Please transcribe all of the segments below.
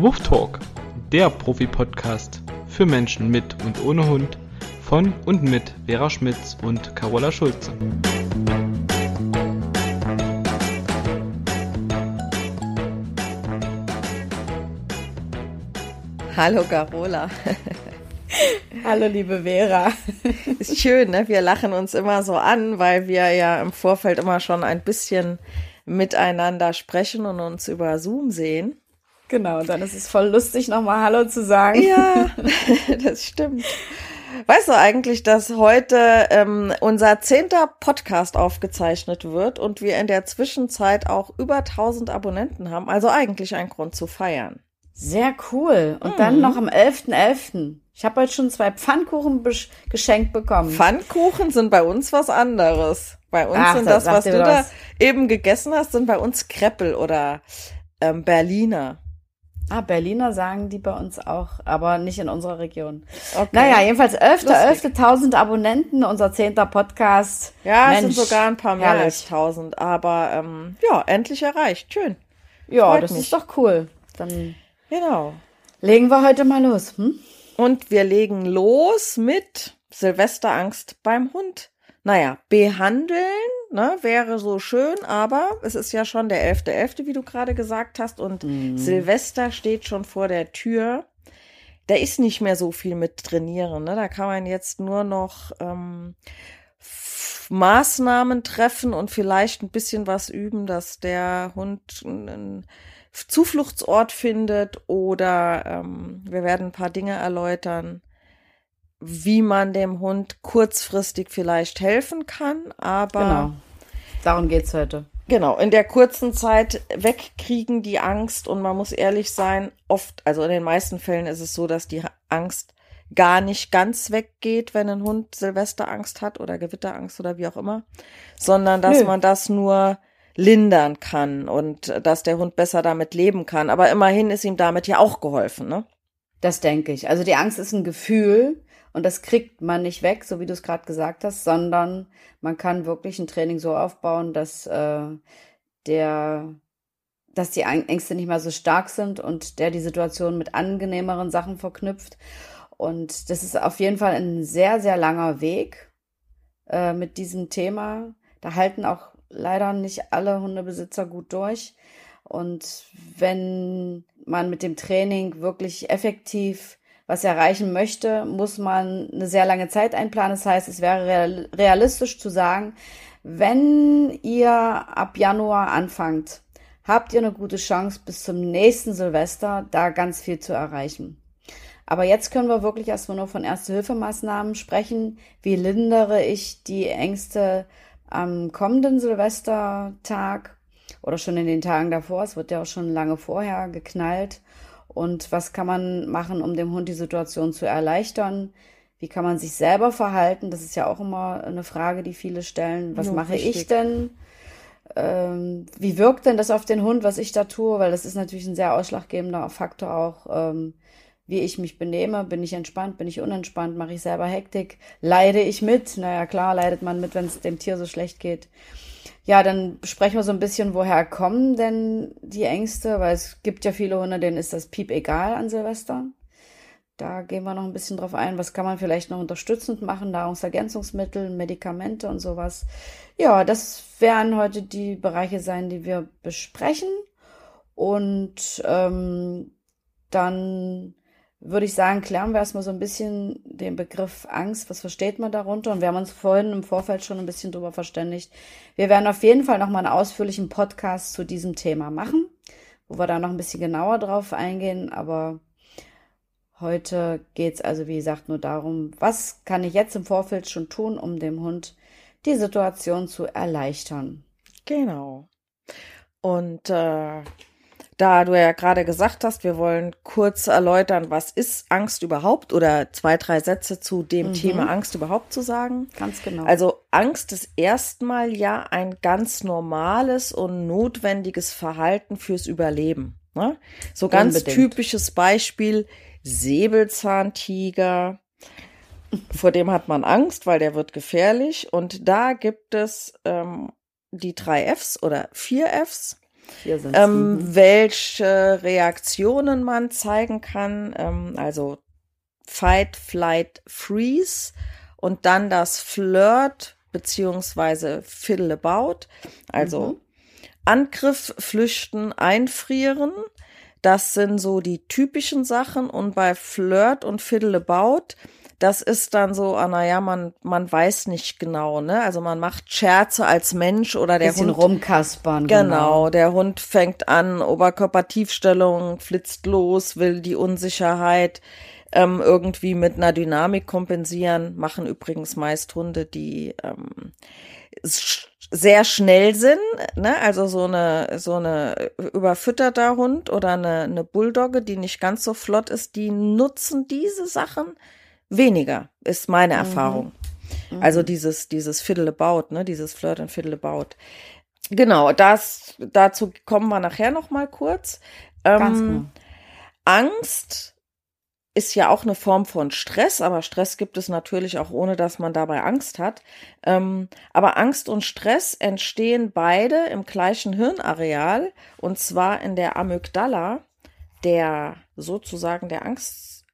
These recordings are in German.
zum Huftalk, der Profi-Podcast für Menschen mit und ohne Hund von und mit Vera Schmitz und Carola Schulze. Hallo Carola. Hallo liebe Vera. Ist schön, ne? Wir lachen uns immer so an, weil wir ja im Vorfeld immer schon ein bisschen miteinander sprechen und uns über Zoom sehen. Genau, und dann ist es voll lustig, nochmal Hallo zu sagen. Ja, das stimmt. Weißt du eigentlich, dass heute ähm, unser zehnter Podcast aufgezeichnet wird und wir in der Zwischenzeit auch über 1000 Abonnenten haben? Also eigentlich ein Grund zu feiern. Sehr cool. Und mhm. dann noch am 11.11. .11. Ich habe heute schon zwei Pfannkuchen geschenkt bekommen. Pfannkuchen sind bei uns was anderes. Bei uns Ach, sind das, was du da eben gegessen hast, sind bei uns Kreppel oder ähm, Berliner. Ah, Berliner sagen die bei uns auch, aber nicht in unserer Region. Okay. Naja, jedenfalls 11.11. 11.000 Abonnenten, unser zehnter Podcast. Ja, Mensch, es sind sogar ein paar mehr als 1000, aber ähm, ja, endlich erreicht. Schön. Ja, Freut das mich. ist doch cool. Dann genau. legen wir heute mal los. Hm? Und wir legen los mit Silvesterangst beim Hund. Naja, behandeln ne, wäre so schön, aber es ist ja schon der 11.11., .11., wie du gerade gesagt hast, und mhm. Silvester steht schon vor der Tür. Da ist nicht mehr so viel mit trainieren. Ne? Da kann man jetzt nur noch ähm, Maßnahmen treffen und vielleicht ein bisschen was üben, dass der Hund einen Zufluchtsort findet oder ähm, wir werden ein paar Dinge erläutern, wie man dem Hund kurzfristig vielleicht helfen kann, aber. Genau. Darum geht's heute. Genau, in der kurzen Zeit wegkriegen die Angst und man muss ehrlich sein, oft, also in den meisten Fällen ist es so, dass die Angst gar nicht ganz weggeht, wenn ein Hund Silvesterangst hat oder Gewitterangst oder wie auch immer, sondern dass Nö. man das nur lindern kann und dass der Hund besser damit leben kann. Aber immerhin ist ihm damit ja auch geholfen, ne? Das denke ich. Also die Angst ist ein Gefühl, und das kriegt man nicht weg, so wie du es gerade gesagt hast, sondern man kann wirklich ein Training so aufbauen, dass äh, der dass die Ängste nicht mehr so stark sind und der die Situation mit angenehmeren Sachen verknüpft. Und das ist auf jeden Fall ein sehr, sehr langer Weg äh, mit diesem Thema. Da halten auch leider nicht alle Hundebesitzer gut durch. Und wenn man mit dem Training wirklich effektiv was erreichen möchte, muss man eine sehr lange Zeit einplanen. Das heißt, es wäre realistisch zu sagen, wenn ihr ab Januar anfangt, habt ihr eine gute Chance, bis zum nächsten Silvester da ganz viel zu erreichen. Aber jetzt können wir wirklich erstmal nur von Erste-Hilfemaßnahmen sprechen. Wie lindere ich die Ängste am kommenden Silvestertag oder schon in den Tagen davor? Es wird ja auch schon lange vorher geknallt. Und was kann man machen, um dem Hund die Situation zu erleichtern? Wie kann man sich selber verhalten? Das ist ja auch immer eine Frage, die viele stellen. Was ja, mache richtig. ich denn? Ähm, wie wirkt denn das auf den Hund, was ich da tue? Weil das ist natürlich ein sehr ausschlaggebender Faktor auch, ähm, wie ich mich benehme. Bin ich entspannt? Bin ich unentspannt? Mache ich selber Hektik? Leide ich mit? Naja, klar, leidet man mit, wenn es dem Tier so schlecht geht. Ja, dann besprechen wir so ein bisschen, woher kommen denn die Ängste, weil es gibt ja viele Hunde, denen ist das Piep egal an Silvester. Da gehen wir noch ein bisschen drauf ein, was kann man vielleicht noch unterstützend machen, Nahrungsergänzungsmittel, Medikamente und sowas. Ja, das werden heute die Bereiche sein, die wir besprechen. Und ähm, dann würde ich sagen, klären wir erstmal so ein bisschen den Begriff Angst. Was versteht man darunter? Und wir haben uns vorhin im Vorfeld schon ein bisschen drüber verständigt. Wir werden auf jeden Fall nochmal einen ausführlichen Podcast zu diesem Thema machen, wo wir da noch ein bisschen genauer drauf eingehen. Aber heute geht's also, wie gesagt, nur darum, was kann ich jetzt im Vorfeld schon tun, um dem Hund die Situation zu erleichtern. Genau. Und äh, da du ja gerade gesagt hast, wir wollen kurz erläutern, was ist Angst überhaupt oder zwei, drei Sätze zu dem mhm. Thema Angst überhaupt zu sagen. Ganz genau. Also Angst ist erstmal ja ein ganz normales und notwendiges Verhalten fürs Überleben. Ne? So ganz Unbedingt. typisches Beispiel Säbelzahntiger. Vor dem hat man Angst, weil der wird gefährlich. Und da gibt es ähm, die drei Fs oder vier Fs. Ähm, welche Reaktionen man zeigen kann. Ähm, also Fight, Flight, Freeze und dann das Flirt beziehungsweise Fiddle About. Also Mhm. Angriff, Flüchten, Einfrieren. Das sind so die typischen Sachen. Und bei Flirt und Fiddle About, das ist dann so, ah, naja, man, man weiß nicht genau, ne? Also man macht Scherze als Mensch oder der Bisschen Hund. rumkaspern. Genau, der Hund fängt an, Oberkörpertiefstellung, flitzt los, will die Unsicherheit ähm, irgendwie mit einer Dynamik kompensieren. Machen übrigens meist Hunde, die ähm, sehr schnell sind, ne? Also so eine so eine überfütterter Hund oder eine, eine Bulldogge, die nicht ganz so flott ist, die nutzen diese Sachen weniger, ist meine Erfahrung. Also dieses dieses Fiddle about, ne? Dieses Flirt and Fiddle about. Genau, das dazu kommen wir nachher noch mal kurz. Ähm, genau. Angst ist ja auch eine Form von Stress, aber Stress gibt es natürlich auch ohne, dass man dabei Angst hat. Ähm, aber Angst und Stress entstehen beide im gleichen Hirnareal und zwar in der Amygdala, der sozusagen der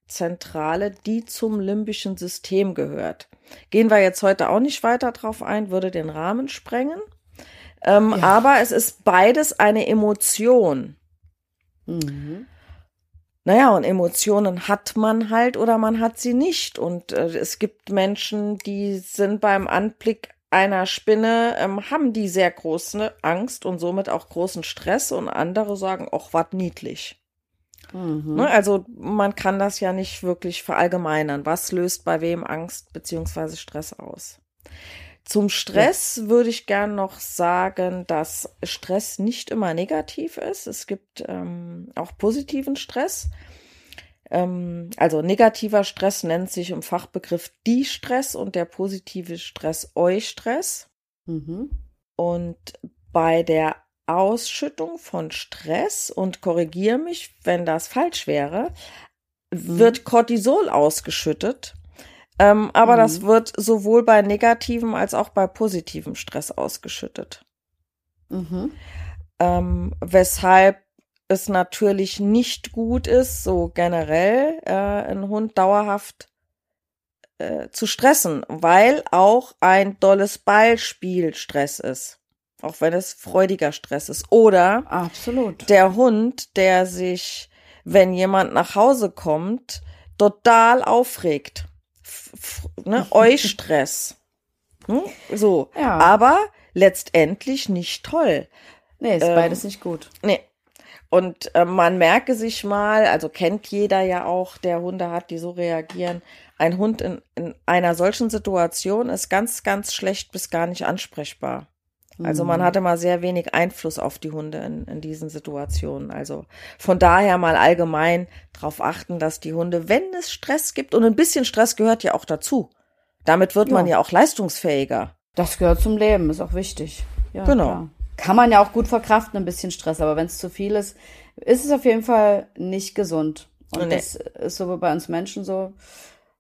Angstzentrale, die zum limbischen System gehört. Gehen wir jetzt heute auch nicht weiter drauf ein, würde den Rahmen sprengen. Ähm, Ja. Aber es ist beides eine Emotion. Mhm. Naja, und Emotionen hat man halt oder man hat sie nicht. Und äh, es gibt Menschen, die sind beim Anblick einer Spinne, ähm, haben die sehr große Angst und somit auch großen Stress und andere sagen, ach, was niedlich. Mhm. Ne? Also man kann das ja nicht wirklich verallgemeinern. Was löst bei wem Angst beziehungsweise Stress aus? Zum Stress würde ich gern noch sagen, dass Stress nicht immer negativ ist. Es gibt ähm, auch positiven Stress. Ähm, also negativer Stress nennt sich im Fachbegriff Die-Stress und der positive Stress Eu-Stress. Mhm. Und bei der Ausschüttung von Stress, und korrigiere mich, wenn das falsch wäre, wird Cortisol ausgeschüttet. Ähm, aber Mhm. das wird sowohl bei negativem als auch bei positivem Stress ausgeschüttet. Mhm. Ähm, weshalb es natürlich nicht gut ist, so generell äh, einen Hund dauerhaft äh, zu stressen, weil auch ein dolles Ballspiel Stress ist. Auch wenn es freudiger Stress ist. Oder Absolut. der Hund, der sich, wenn jemand nach Hause kommt, total aufregt. F ne? Eustress. Hm? So. Ja. Aber letztendlich nicht toll. Nee, ist ähm, beides nicht gut. Nee. Und äh, man merke sich mal, also kennt jeder ja auch, der Hunde hat, die so reagieren. Ein Hund in, in einer solchen Situation ist ganz, ganz schlecht bis gar nicht ansprechbar. Also man Mhm. hat immer sehr wenig Einfluss auf die Hunde in, in diesen Situationen. Also von daher mal allgemein darauf achten, dass die Hunde, wenn es Stress gibt, und ein bisschen Stress gehört ja auch dazu. Damit wird man Ja. ja auch leistungsfähiger. Das gehört zum Leben, ist auch wichtig. Ja, Genau. Klar. Kann man ja auch gut verkraften, ein bisschen Stress, aber wenn es zu viel ist, ist es auf jeden Fall nicht gesund. Und Nee. das ist so wie bei uns Menschen so.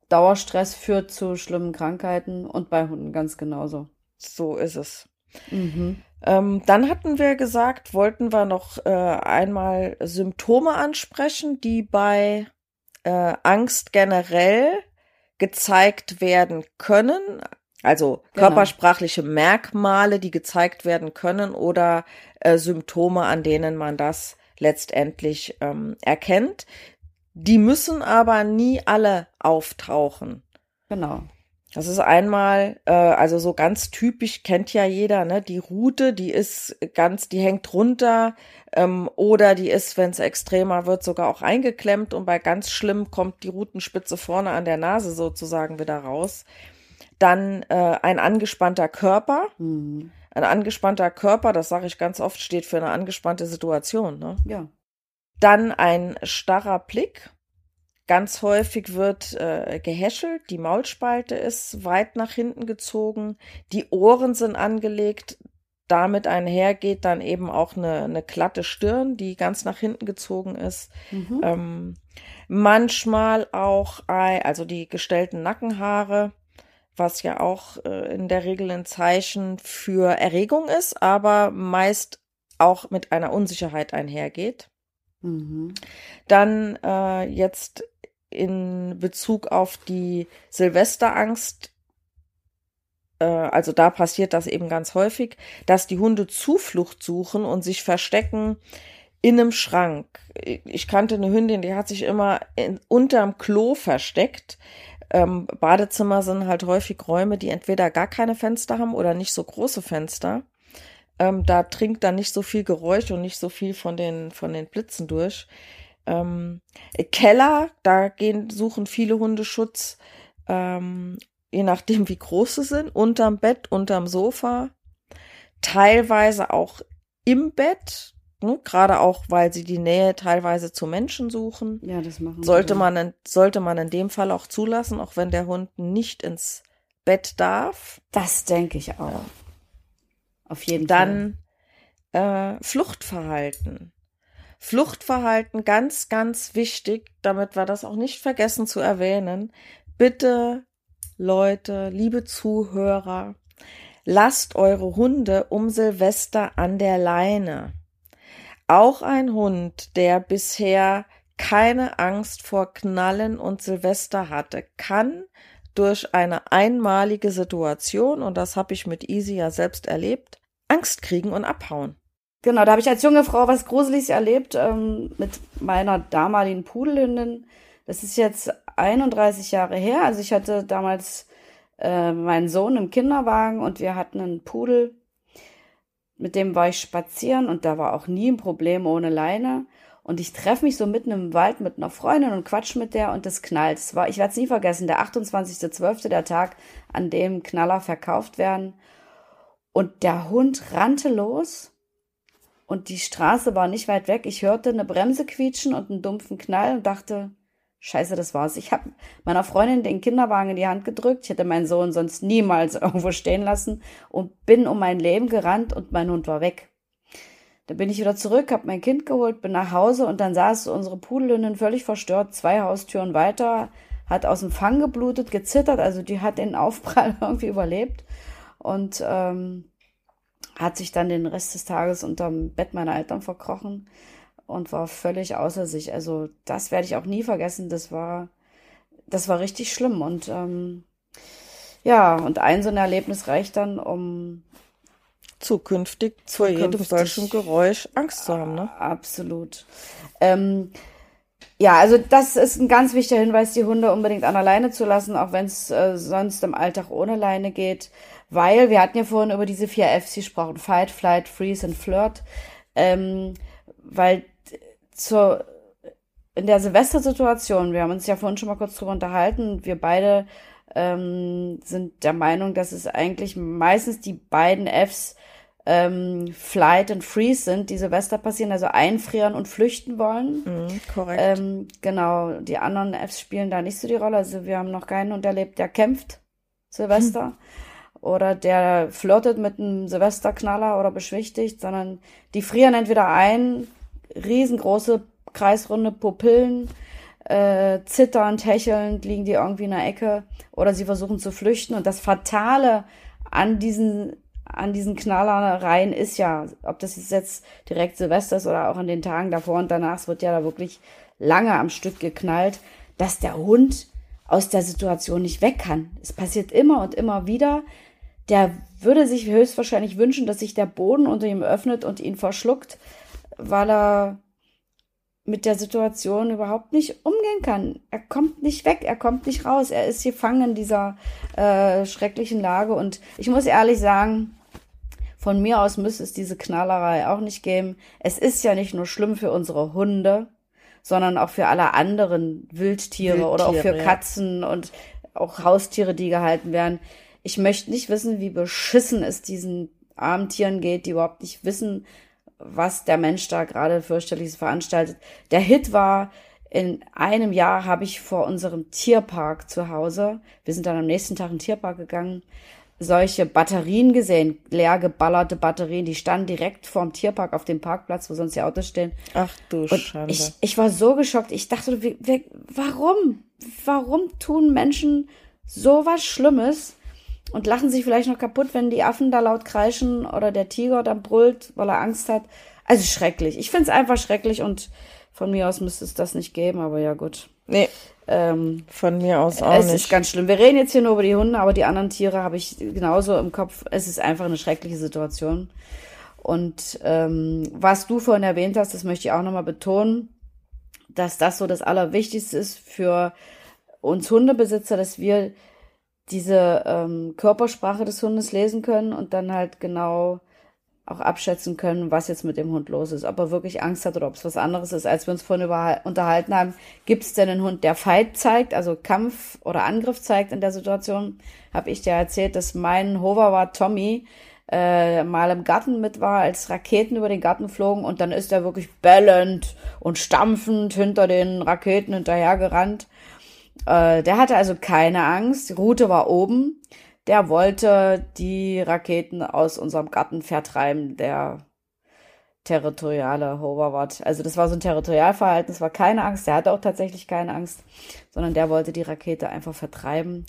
Dauerstress führt zu schlimmen Krankheiten und bei Hunden ganz genauso. So ist es. Mhm. Ähm, dann hatten wir gesagt, wollten wir noch äh, einmal Symptome ansprechen, die bei äh, Angst generell gezeigt werden können. Also Genau. körpersprachliche Merkmale, die gezeigt werden können oder äh, Symptome, an denen man das letztendlich ähm, erkennt. Die müssen aber nie alle auftauchen. Genau. Das ist einmal, äh, also so ganz typisch kennt ja jeder, ne? Die Rute, die ist ganz, die hängt runter ähm, oder die ist, wenn es extremer wird, sogar auch eingeklemmt und bei ganz schlimm kommt die Rutenspitze vorne an der Nase sozusagen wieder raus. Dann äh, ein angespannter Körper. Mhm. Ein angespannter Körper, das sage ich ganz oft, steht für eine angespannte Situation. Ne? Ja. Dann ein starrer Blick. Ganz häufig wird äh, gehäschelt, die Maulspalte ist weit nach hinten gezogen, die Ohren sind angelegt, damit einhergeht dann eben auch eine, eine glatte Stirn, die ganz nach hinten gezogen ist. Mhm. Ähm, manchmal auch, also die gestellten Nackenhaare, was ja auch äh, in der Regel ein Zeichen für Erregung ist, aber meist auch mit einer Unsicherheit einhergeht. Mhm. Dann äh, jetzt in Bezug auf die Silvesterangst, äh, also da passiert das eben ganz häufig, dass die Hunde Zuflucht suchen und sich verstecken in einem Schrank. Ich kannte eine Hündin, die hat sich immer in, unterm Klo versteckt. Ähm, Badezimmer sind halt häufig Räume, die entweder gar keine Fenster haben oder nicht so große Fenster. Ähm, da dringt dann nicht so viel Geräusch und nicht so viel von den, von den Blitzen durch. Ähm, Keller, da gehen, suchen viele Hunde Schutz, ähm, je nachdem wie groß sie sind, unterm Bett, unterm Sofa, teilweise auch im Bett, ne, gerade auch, weil sie die Nähe teilweise zu Menschen suchen. Ja, das machen Sollte sie. man, in, sollte man in dem Fall auch zulassen, auch wenn der Hund nicht ins Bett darf. Das denke ich auch. Auf jeden Fall. Dann äh, Fluchtverhalten. Fluchtverhalten ganz, ganz wichtig, damit wir das auch nicht vergessen zu erwähnen. Bitte, Leute, liebe Zuhörer, lasst eure Hunde um Silvester an der Leine. Auch ein Hund, der bisher keine Angst vor Knallen und Silvester hatte, kann durch eine einmalige Situation, und das habe ich mit Easy ja selbst erlebt, Angst kriegen und abhauen. Genau, da habe ich als junge Frau was Gruseliges erlebt ähm, mit meiner damaligen Pudelhündin. Das ist jetzt 31 Jahre her. Also ich hatte damals äh, meinen Sohn im Kinderwagen und wir hatten einen Pudel. Mit dem war ich spazieren und da war auch nie ein Problem ohne Leine. Und ich treffe mich so mitten im Wald mit einer Freundin und quatsch mit der und das knallt. Es war, ich werde es nie vergessen, der 28.12., der Tag, an dem Knaller verkauft werden. Und der Hund rannte los und die Straße war nicht weit weg. Ich hörte eine Bremse quietschen und einen dumpfen Knall und dachte, scheiße, das war's. Ich habe meiner Freundin den Kinderwagen in die Hand gedrückt. Ich hätte meinen Sohn sonst niemals irgendwo stehen lassen und bin um mein Leben gerannt und mein Hund war weg. Da bin ich wieder zurück, habe mein Kind geholt, bin nach Hause und dann saß unsere Pudelhündin völlig verstört, zwei Haustüren weiter, hat aus dem Fang geblutet, gezittert, also die hat den Aufprall irgendwie überlebt und ähm, hat sich dann den Rest des Tages unterm Bett meiner Eltern verkrochen und war völlig außer sich. Also das werde ich auch nie vergessen. Das war, das war richtig schlimm. Und ähm, ja, und ein so ein Erlebnis reicht dann, um Zukünftig, vor jedem solchen Geräusch Angst zu haben, ne? Absolut. Ähm, ja, also das ist ein ganz wichtiger Hinweis, die Hunde unbedingt an der Leine zu lassen, auch wenn es äh, sonst im Alltag ohne Leine geht. Weil wir hatten ja vorhin über diese vier Fs gesprochen, Fight, Flight, Freeze und Flirt. Ähm, weil zur, in der Silvestersituation, wir haben uns ja vorhin schon mal kurz drüber unterhalten, wir beide ähm, sind der Meinung, dass es eigentlich meistens die beiden Fs ähm, Flight und Freeze sind, die Silvester passieren, also einfrieren und flüchten wollen. Mhm, korrekt. Ähm, genau, die anderen Fs spielen da nicht so die Rolle. Also wir haben noch keinen unterlebt, der kämpft Silvester. Oder der flirtet mit einem Silvesterknaller oder beschwichtigt, sondern die frieren entweder ein, riesengroße kreisrunde Pupillen, äh, zitternd, hechelnd liegen die irgendwie in der Ecke oder sie versuchen zu flüchten. Und das Fatale an diesen an diesen Knallereien ist ja, ob das jetzt direkt Silvester ist oder auch an den Tagen davor und danach, es wird ja da wirklich lange am Stück geknallt, dass der Hund aus der Situation nicht weg kann. Es passiert immer und immer wieder. Der würde sich höchstwahrscheinlich wünschen, dass sich der Boden unter ihm öffnet und ihn verschluckt, weil er mit der Situation überhaupt nicht umgehen kann. Er kommt nicht weg, er kommt nicht raus, er ist gefangen in dieser äh, schrecklichen Lage. Und ich muss ehrlich sagen, von mir aus müsste es diese Knallerei auch nicht geben. Es ist ja nicht nur schlimm für unsere Hunde, sondern auch für alle anderen Wildtiere, Wildtiere oder auch für Katzen ja. und auch Haustiere, die gehalten werden. Ich möchte nicht wissen, wie beschissen es diesen armen Tieren geht, die überhaupt nicht wissen, was der Mensch da gerade fürchterliches veranstaltet. Der Hit war, in einem Jahr habe ich vor unserem Tierpark zu Hause, wir sind dann am nächsten Tag in den Tierpark gegangen, solche Batterien gesehen, leer geballerte Batterien, die standen direkt vorm Tierpark auf dem Parkplatz, wo sonst die Autos stehen. Ach du Und Schande. Ich, ich war so geschockt. Ich dachte, wie, wie, warum? Warum tun Menschen so was Schlimmes? Und lachen sich vielleicht noch kaputt, wenn die Affen da laut kreischen oder der Tiger dann brüllt, weil er Angst hat. Also schrecklich. Ich finde es einfach schrecklich und von mir aus müsste es das nicht geben, aber ja gut. Nee. Ähm, von mir aus auch es nicht. Es ist ganz schlimm. Wir reden jetzt hier nur über die Hunde, aber die anderen Tiere habe ich genauso im Kopf. Es ist einfach eine schreckliche Situation. Und ähm, was du vorhin erwähnt hast, das möchte ich auch nochmal betonen, dass das so das Allerwichtigste ist für uns Hundebesitzer, dass wir diese ähm, Körpersprache des Hundes lesen können und dann halt genau auch abschätzen können, was jetzt mit dem Hund los ist, ob er wirklich Angst hat oder ob es was anderes ist. Als wir uns vorhin unterhalten haben, gibt es denn einen Hund, der Fight zeigt, also Kampf oder Angriff zeigt in der Situation, habe ich dir erzählt, dass mein Hover war Tommy äh, mal im Garten mit war, als Raketen über den Garten flogen und dann ist er wirklich bellend und stampfend hinter den Raketen hinterhergerannt. Äh, der hatte also keine Angst, die Route war oben. Der wollte die Raketen aus unserem Garten vertreiben, der territoriale Hoverwart. Also das war so ein Territorialverhalten, es war keine Angst, der hatte auch tatsächlich keine Angst, sondern der wollte die Rakete einfach vertreiben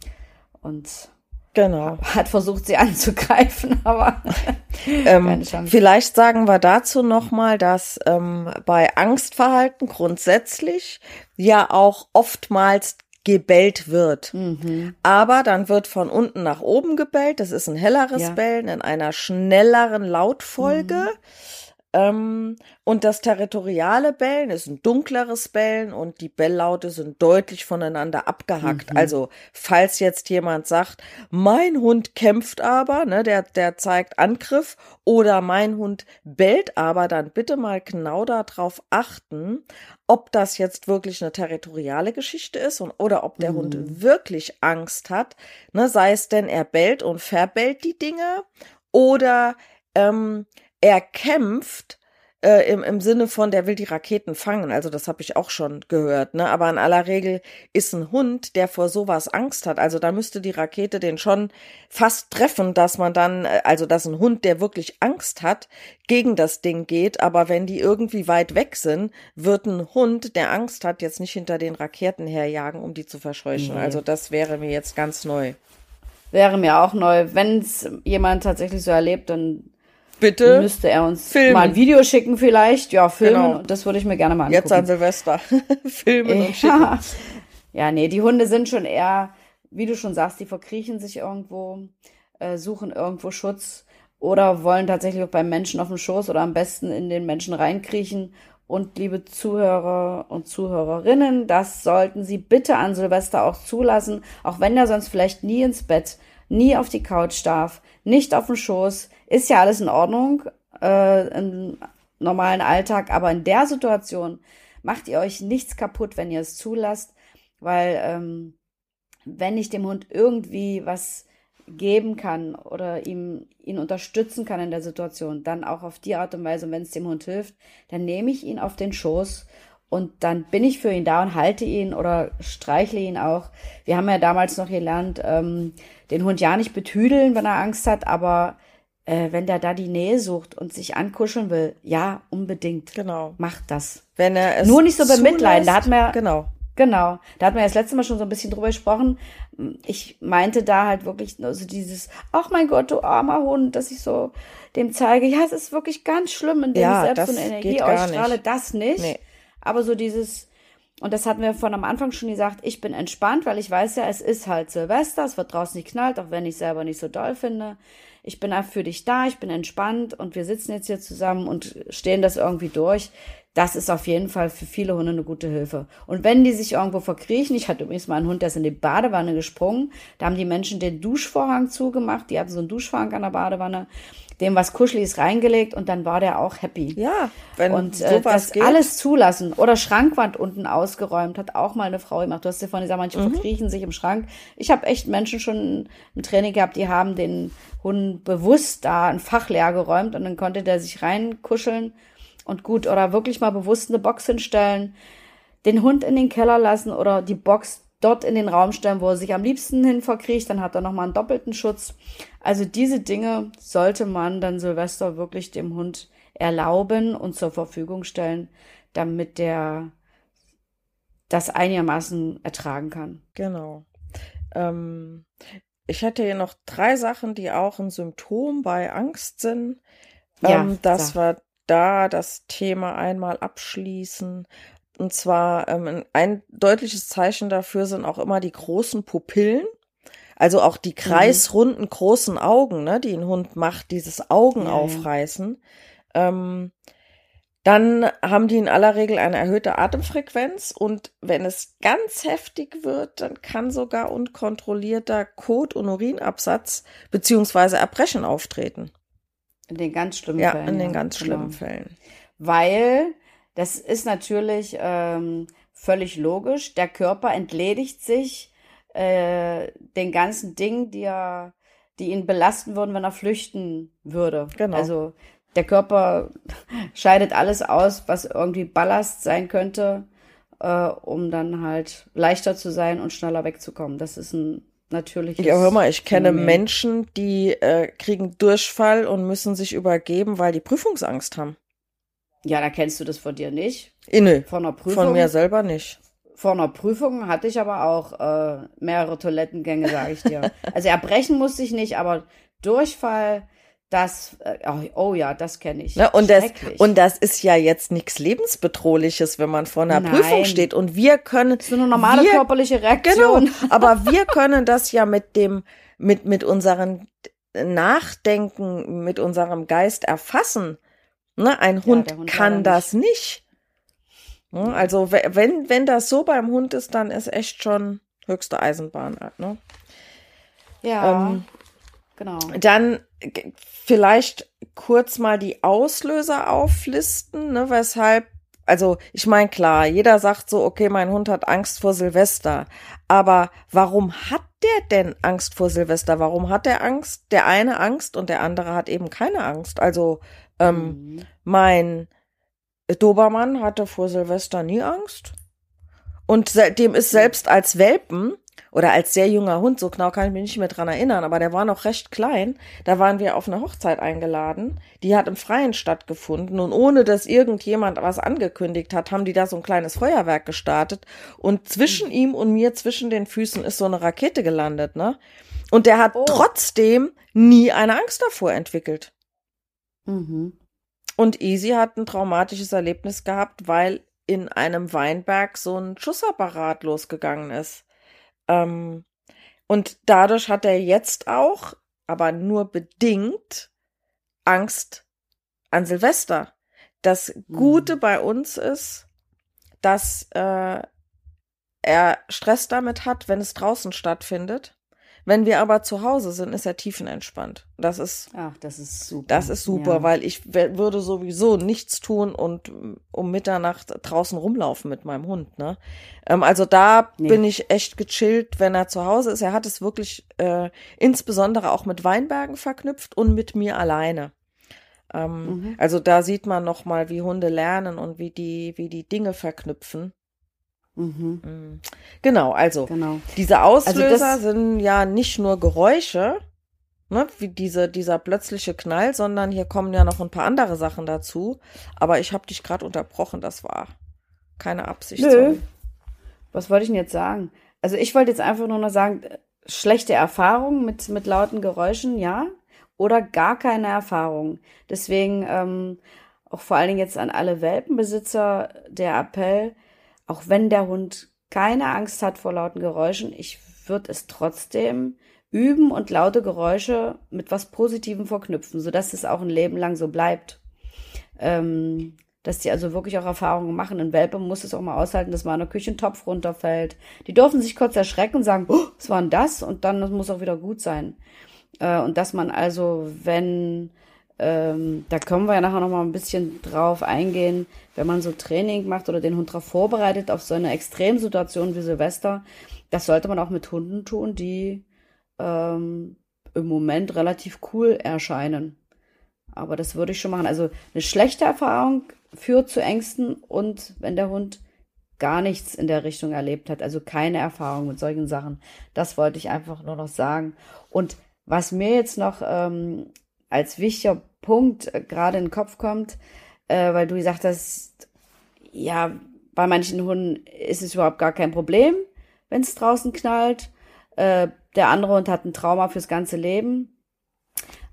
und genau. hat versucht, sie anzugreifen, aber ähm, vielleicht sagen wir dazu nochmal, dass ähm, bei Angstverhalten grundsätzlich ja auch oftmals gebellt wird. Mhm. Aber dann wird von unten nach oben gebellt. Das ist ein helleres ja. Bellen in einer schnelleren Lautfolge. Mhm. Ähm, und das territoriale Bellen ist ein dunkleres Bellen und die Belllaute sind deutlich voneinander abgehackt. Mhm. Also, falls jetzt jemand sagt, mein Hund kämpft aber, ne, der, der zeigt Angriff oder mein Hund bellt aber, dann bitte mal genau darauf achten, ob das jetzt wirklich eine territoriale Geschichte ist und, oder ob der mhm. Hund wirklich Angst hat. Ne, sei es denn, er bellt und verbellt die Dinge oder ähm, er kämpft äh, im, im Sinne von, der will die Raketen fangen. Also das habe ich auch schon gehört. Ne? Aber in aller Regel ist ein Hund, der vor sowas Angst hat. Also da müsste die Rakete den schon fast treffen, dass man dann, äh, also dass ein Hund, der wirklich Angst hat, gegen das Ding geht. Aber wenn die irgendwie weit weg sind, wird ein Hund, der Angst hat, jetzt nicht hinter den Raketen herjagen, um die zu verscheuchen. Nee. Also das wäre mir jetzt ganz neu. Wäre mir auch neu. Wenn es jemand tatsächlich so erlebt, dann Bitte. Müsste er uns filmen. mal ein Video schicken vielleicht. Ja, filmen. Genau. Das würde ich mir gerne mal angucken. Jetzt an Silvester. filmen und schicken. Ja, nee, die Hunde sind schon eher, wie du schon sagst, die verkriechen sich irgendwo, äh, suchen irgendwo Schutz oder wollen tatsächlich auch beim Menschen auf dem Schoß oder am besten in den Menschen reinkriechen. Und liebe Zuhörer und Zuhörerinnen, das sollten Sie bitte an Silvester auch zulassen, auch wenn er sonst vielleicht nie ins Bett, nie auf die Couch darf, nicht auf dem Schoß, ist ja alles in Ordnung äh, im normalen Alltag, aber in der Situation macht ihr euch nichts kaputt, wenn ihr es zulasst, weil ähm, wenn ich dem Hund irgendwie was geben kann oder ihm ihn unterstützen kann in der Situation, dann auch auf die Art und Weise, wenn es dem Hund hilft, dann nehme ich ihn auf den Schoß und dann bin ich für ihn da und halte ihn oder streichle ihn auch. Wir haben ja damals noch gelernt, ähm, den Hund ja nicht betüdeln, wenn er Angst hat, aber äh, wenn der da die Nähe sucht und sich ankuscheln will, ja, unbedingt. Genau. Macht das. Wenn er es Nur nicht so bemitleiden. Da hat man genau. Genau. Da hat man ja das letzte Mal schon so ein bisschen drüber gesprochen. Ich meinte da halt wirklich nur so dieses, ach mein Gott, du armer Hund, dass ich so dem zeige, ja, es ist wirklich ganz schlimm, indem ja, ich selbst so eine Energie ausstrahle, das nicht. Nee. Aber so dieses, und das hatten wir von am Anfang schon gesagt, ich bin entspannt, weil ich weiß ja, es ist halt Silvester, es wird draußen nicht knallt, auch wenn ich selber nicht so doll finde. Ich bin für dich da, ich bin entspannt und wir sitzen jetzt hier zusammen und stehen das irgendwie durch. Das ist auf jeden Fall für viele Hunde eine gute Hilfe. Und wenn die sich irgendwo verkriechen, ich hatte übrigens mal einen Hund, der ist in die Badewanne gesprungen, da haben die Menschen den Duschvorhang zugemacht, die hatten so einen Duschvorhang an der Badewanne dem was Kuscheliges reingelegt und dann war der auch happy. Ja, wenn und äh, das geht. alles zulassen oder Schrankwand unten ausgeräumt hat auch mal eine Frau gemacht. Du hast ja vorhin gesagt, manche mhm. verkriechen sich im Schrank. Ich habe echt Menschen schon im Training gehabt, die haben den Hund bewusst da ein Fach leer geräumt und dann konnte der sich reinkuscheln und gut oder wirklich mal bewusst eine Box hinstellen, den Hund in den Keller lassen oder die Box dort in den Raum stellen, wo er sich am liebsten hin verkriecht, dann hat er nochmal einen doppelten Schutz. Also diese Dinge sollte man dann Silvester wirklich dem Hund erlauben und zur Verfügung stellen, damit der das einigermaßen ertragen kann. Genau. Ähm, ich hätte hier noch drei Sachen, die auch ein Symptom bei Angst sind. Ja, ähm, dass sag. wir da das Thema einmal abschließen. Und zwar ähm, ein deutliches Zeichen dafür sind auch immer die großen Pupillen. Also auch die kreisrunden großen Augen, ne, die ein Hund macht, dieses Augen Ja, ja. aufreißen. Ähm, dann haben die in aller Regel eine erhöhte Atemfrequenz und wenn es ganz heftig wird, dann kann sogar unkontrollierter Kot- und Urinabsatz beziehungsweise Erbrechen auftreten. In den ganz schlimmen Ja, Fällen. in den ja, ganz genau. schlimmen Fällen. Weil das ist natürlich ähm, völlig logisch. Der Körper entledigt sich äh, den ganzen Dingen, die er, die ihn belasten würden, wenn er flüchten würde. Genau. Also der Körper scheidet alles aus, was irgendwie Ballast sein könnte, äh, um dann halt leichter zu sein und schneller wegzukommen. Das ist ein natürliches Ja, hör mal, ich kenne Phänomen. Menschen, die äh, kriegen Durchfall und müssen sich übergeben, weil die Prüfungsangst haben. Ja, da kennst du das von dir nicht. Eh, nö, Von einer Prüfung. von mir selber nicht. Vor einer Prüfung hatte ich aber auch äh, mehrere Toilettengänge, sage ich dir. Also erbrechen musste ich nicht, aber Durchfall, das, äh, oh, oh ja, das kenne ich. Ne? Und, das, und das ist ja jetzt nichts Lebensbedrohliches, wenn man vor einer Nein. Prüfung steht. Und wir können. das ist eine normale wir, körperliche Genau, Reaktion. aber wir können das ja mit dem, mit, mit unserem Nachdenken, mit unserem Geist erfassen. Ne? Ein Hund, der Hund kann das nicht. Ne? Also we- wenn, wenn das so beim Hund ist, dann ist echt schon höchste Eisenbahn. Ne? Ja, Ähm, genau. Dann vielleicht kurz mal die Auslöser auflisten, ne, weshalb, also ich meine, klar, jeder sagt so, okay, mein Hund hat Angst vor Silvester, aber warum hat der denn Angst vor Silvester? Warum hat der Angst? Der eine Angst und der andere hat eben keine Angst. Also ähm, Mhm. mein Dobermann hatte vor Silvester nie Angst. Und dem ist selbst als Welpen oder als sehr junger Hund, so genau kann ich mich nicht mehr dran erinnern, aber der war noch recht klein. Da waren wir auf eine Hochzeit eingeladen. Die hat im Freien stattgefunden und ohne dass irgendjemand was angekündigt hat, haben die da so ein kleines Feuerwerk gestartet und zwischen ihm und mir, zwischen den Füßen ist so eine Rakete gelandet, ne? Und der hat Oh. trotzdem nie eine Angst davor entwickelt. Mhm. Und Easy hat ein traumatisches Erlebnis gehabt, weil in einem Weinberg so ein Schussapparat losgegangen ist. Ähm, und dadurch hat er jetzt auch, aber nur bedingt, Angst an Silvester. Das Gute Mhm. bei uns ist, dass äh, er Stress damit hat, wenn es draußen stattfindet. Wenn wir aber zu Hause sind, ist er tiefenentspannt. Das ist Ach, das ist super. das ist super, Ja. weil ich würde sowieso nichts tun und mm, um Mitternacht draußen rumlaufen mit meinem Hund. Ne? Ähm, also da Nee. bin ich echt gechillt, wenn er zu Hause ist. Er hat es wirklich äh, insbesondere auch mit Weinbergen verknüpft und mit mir alleine. Ähm, Mhm. Also da sieht man noch mal, wie Hunde lernen und wie die wie die Dinge verknüpfen. Mhm. Genau, also Genau. diese Auslöser das- sind ja nicht nur Geräusche, ne, wie diese, dieser plötzliche Knall, sondern hier kommen ja noch ein paar andere Sachen dazu. Aber ich habe dich gerade unterbrochen, das war keine Absicht. Nö. sorry. Was wollte ich denn jetzt sagen? Also ich wollte jetzt einfach nur noch sagen, äh, schlechte Erfahrungen mit, mit lauten Geräuschen, ja, oder gar keine Erfahrung. Deswegen ähm, auch vor allen Dingen jetzt an alle Welpenbesitzer der Appell, auch wenn der Hund keine Angst hat vor lauten Geräuschen, ich würde es trotzdem üben und laute Geräusche mit was Positivem verknüpfen, sodass es auch ein Leben lang so bleibt. Ähm, dass die also wirklich auch Erfahrungen machen. Ein Welpe muss es auch mal aushalten, dass mal in der Küche ein Topf runterfällt. Die dürfen sich kurz erschrecken und sagen, oh, was war denn das? Und dann das muss auch wieder gut sein. Äh, und dass man also, wenn, ähm, da können wir ja nachher noch mal ein bisschen drauf eingehen, wenn man so Training macht oder den Hund darauf vorbereitet auf so eine Extremsituation wie Silvester, das sollte man auch mit Hunden tun, die ähm, im Moment relativ cool erscheinen. Aber das würde ich schon machen. Also eine schlechte Erfahrung führt zu Ängsten und wenn der Hund gar nichts in der Richtung erlebt hat, also keine Erfahrung mit solchen Sachen, das wollte ich einfach nur noch sagen. Und was mir jetzt noch ähm, als wichtiger Punkt äh, gerade in den Kopf kommt, äh, weil du gesagt hast, ja, bei manchen Hunden ist es überhaupt gar kein Problem, wenn es draußen knallt. Äh, der andere Hund hat ein Trauma fürs ganze Leben.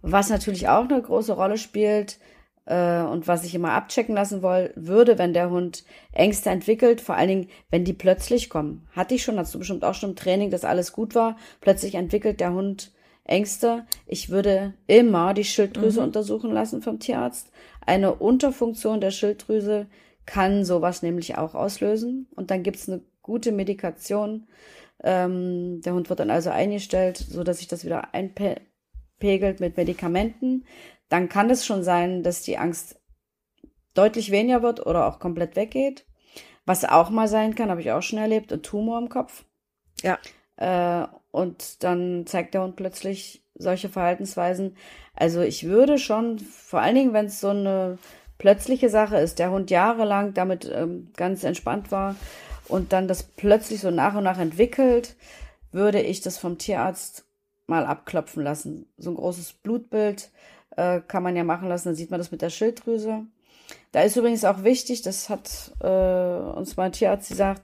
Was natürlich auch eine große Rolle spielt äh, und was ich immer abchecken lassen woll, würde, wenn der Hund Ängste entwickelt, vor allen Dingen, wenn die plötzlich kommen. Hatte ich schon, hast du bestimmt auch schon im Training, dass alles gut war. Plötzlich entwickelt der Hund Ängste. Ich würde immer die Schilddrüse mhm. untersuchen lassen vom Tierarzt. Eine Unterfunktion der Schilddrüse kann sowas nämlich auch auslösen. Und dann gibt's eine gute Medikation. Ähm, der Hund wird dann also eingestellt, so dass sich das wieder einpegelt mit Medikamenten. Dann kann es schon sein, dass die Angst deutlich weniger wird oder auch komplett weggeht. Was auch mal sein kann, habe ich auch schon erlebt, ein Tumor im Kopf. Ja. Äh, und dann zeigt der Hund plötzlich solche Verhaltensweisen. Also ich würde schon, vor allen Dingen, wenn es so eine plötzliche Sache ist, der Hund jahrelang damit ähm, ganz entspannt war und dann das plötzlich so nach und nach entwickelt, würde ich das vom Tierarzt mal abklopfen lassen. So ein großes Blutbild äh, kann man ja machen lassen, dann sieht man das mit der Schilddrüse. Da ist übrigens auch wichtig, das hat äh, uns mein Tierarzt gesagt,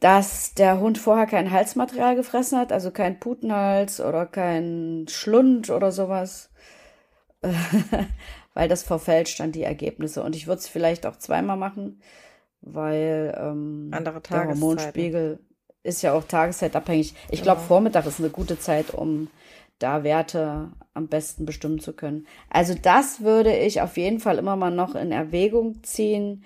dass der Hund vorher kein Halsmaterial gefressen hat, also kein Putenhals oder kein Schlund oder sowas. weil das verfälscht dann die Ergebnisse. Und ich würde es vielleicht auch zweimal machen, weil ähm, der Hormonspiegel ist ja auch tageszeitabhängig. Ich genau. glaube, Vormittag ist eine gute Zeit, um da Werte am besten bestimmen zu können. Also das würde ich auf jeden Fall immer mal noch in Erwägung ziehen,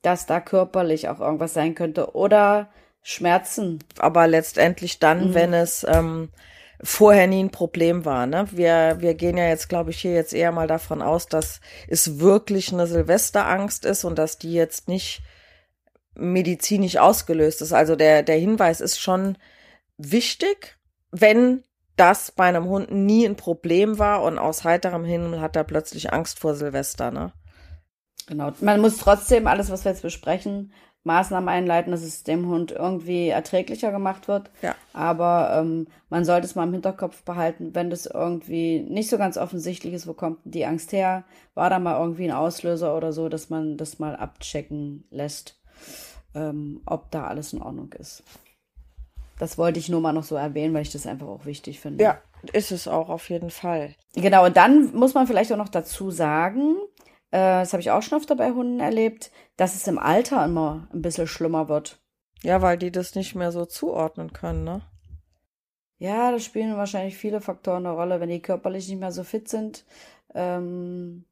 dass da körperlich auch irgendwas sein könnte oder Schmerzen. Aber letztendlich dann, mhm. wenn es ähm, vorher nie ein Problem war. Ne? Wir, wir gehen ja jetzt, glaube ich, hier jetzt eher mal davon aus, dass es wirklich eine Silvesterangst ist und dass die jetzt nicht medizinisch ausgelöst ist. Also der, der Hinweis ist schon wichtig, wenn das bei einem Hund nie ein Problem war und aus heiterem Himmel hat er plötzlich Angst vor Silvester, ne? Genau. Man muss trotzdem alles, was wir jetzt besprechen, Maßnahmen einleiten, dass es dem Hund irgendwie erträglicher gemacht wird. Ja. Aber ähm, man sollte es mal im Hinterkopf behalten, wenn das irgendwie nicht so ganz offensichtlich ist, wo kommt die Angst her, war da mal irgendwie ein Auslöser oder so, dass man das mal abchecken lässt, ähm, ob da alles in Ordnung ist. Das wollte ich nur mal noch so erwähnen, weil ich das einfach auch wichtig finde. Ja, ist es auch auf jeden Fall. Genau, und dann muss man vielleicht auch noch dazu sagen, das habe ich auch schon öfter bei Hunden erlebt, dass es im Alter immer ein bisschen schlimmer wird. Ja, weil die das nicht mehr so zuordnen können, ne? Ja, da spielen wahrscheinlich viele Faktoren eine Rolle, wenn die körperlich nicht mehr so fit sind. Ähm,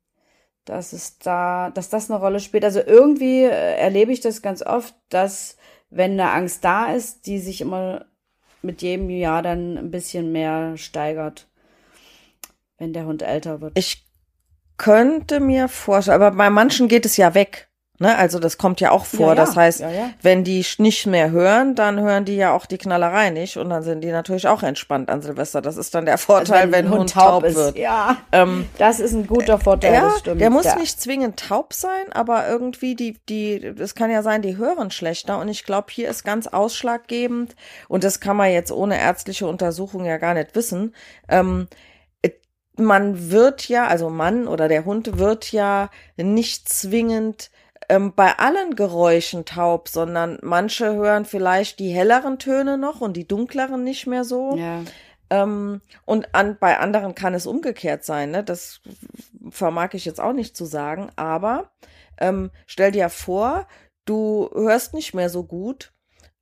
dass es da, dass das eine Rolle spielt. Also irgendwie äh, erlebe ich das ganz oft, dass wenn eine Angst da ist, die sich immer mit jedem Jahr dann ein bisschen mehr steigert, wenn der Hund älter wird. Ich könnte mir vorstellen, aber bei manchen geht es ja weg. Ne, also das kommt ja auch vor. Ja, ja. Das heißt, ja, wenn die nicht mehr hören, dann hören die ja auch die Knallerei nicht und dann sind die natürlich auch entspannt an Silvester. Das ist dann der Vorteil, also wenn, wenn Hund taub, taub wird. Ja, ähm, das ist ein guter Vorteil. Ja, das stimmt. Der muss nicht zwingend taub sein, aber irgendwie die, die, es kann ja sein, die hören schlechter und ich glaube, hier ist ganz ausschlaggebend und das kann man jetzt ohne ärztliche Untersuchung ja gar nicht wissen. Ähm, man wird ja, also Mann oder der Hund wird ja nicht zwingend ähm, bei allen Geräuschen taub, sondern manche hören vielleicht die helleren Töne noch und die dunkleren nicht mehr so. Ja. Ähm, und an, bei anderen kann es umgekehrt sein, ne? Das vermag ich jetzt auch nicht zu sagen, aber ähm, stell dir vor, du hörst nicht mehr so gut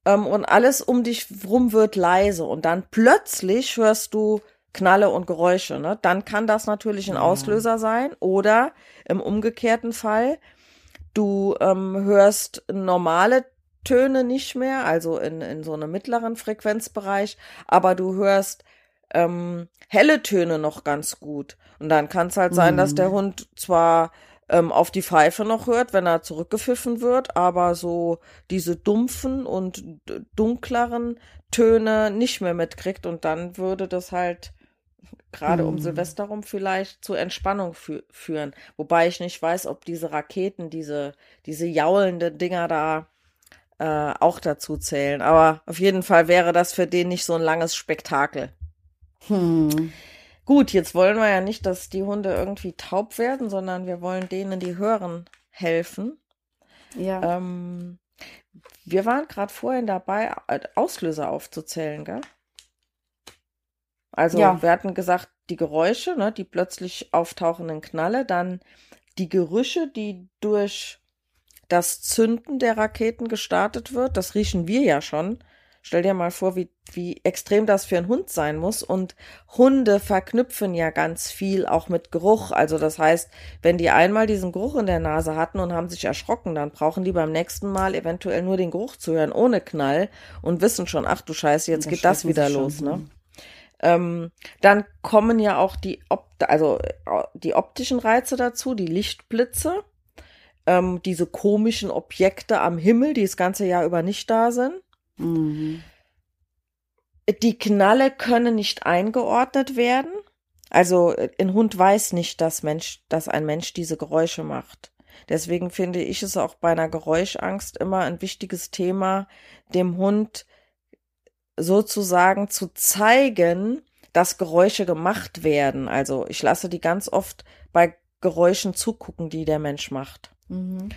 ähm, und alles um dich rum wird leise und dann plötzlich hörst du Knalle und Geräusche, ne? Dann kann das natürlich ein Auslöser sein. Oder im umgekehrten Fall, du ähm, hörst normale Töne nicht mehr, also in, in so einem mittleren Frequenzbereich, aber du hörst ähm, helle Töne noch ganz gut. Und dann kann es halt sein, mhm. dass der Hund zwar ähm, auf die Pfeife noch hört, wenn er zurückgepfiffen wird, aber so diese dumpfen und dunkleren Töne nicht mehr mitkriegt und dann würde das halt gerade hm. um Silvester rum vielleicht zur Entspannung fü führen. Wobei ich nicht weiß, ob diese Raketen, diese, diese jaulenden Dinger da äh, auch dazu zählen. Aber auf jeden Fall wäre das für den nicht so ein langes Spektakel. Hm. Gut, jetzt wollen wir ja nicht, dass die Hunde irgendwie taub werden, sondern wir wollen denen, die hören, helfen. Ja. Ähm, wir waren gerade vorhin dabei, Auslöser aufzuzählen, gell? Also Ja. wir hatten gesagt, die Geräusche, ne, die plötzlich auftauchenden Knalle, dann die Gerüche, die durch das Zünden der Raketen gestartet wird. Das riechen wir ja schon. Stell dir mal vor, wie, wie extrem das für einen Hund sein muss. Und Hunde verknüpfen ja ganz viel auch mit Geruch. Also das heißt, wenn die einmal diesen Geruch in der Nase hatten und haben sich erschrocken, dann brauchen die beim nächsten Mal eventuell nur den Geruch zu hören, ohne Knall und wissen schon, ach du Scheiße, jetzt geht das wieder los, ne? Ähm, dann kommen ja auch die, Op also, äh, die optischen Reize dazu, die Lichtblitze, ähm, diese komischen Objekte am Himmel, die das ganze Jahr über nicht da sind. Mhm. Die Knalle können nicht eingeordnet werden. Also äh, ein Hund weiß nicht, dass, Mensch, dass ein Mensch diese Geräusche macht. Deswegen finde ich es auch bei einer Geräuschangst immer ein wichtiges Thema, dem Hund sozusagen zu zeigen, dass Geräusche gemacht werden. Also ich lasse die ganz oft bei Geräuschen zugucken, die der Mensch macht. Mhm.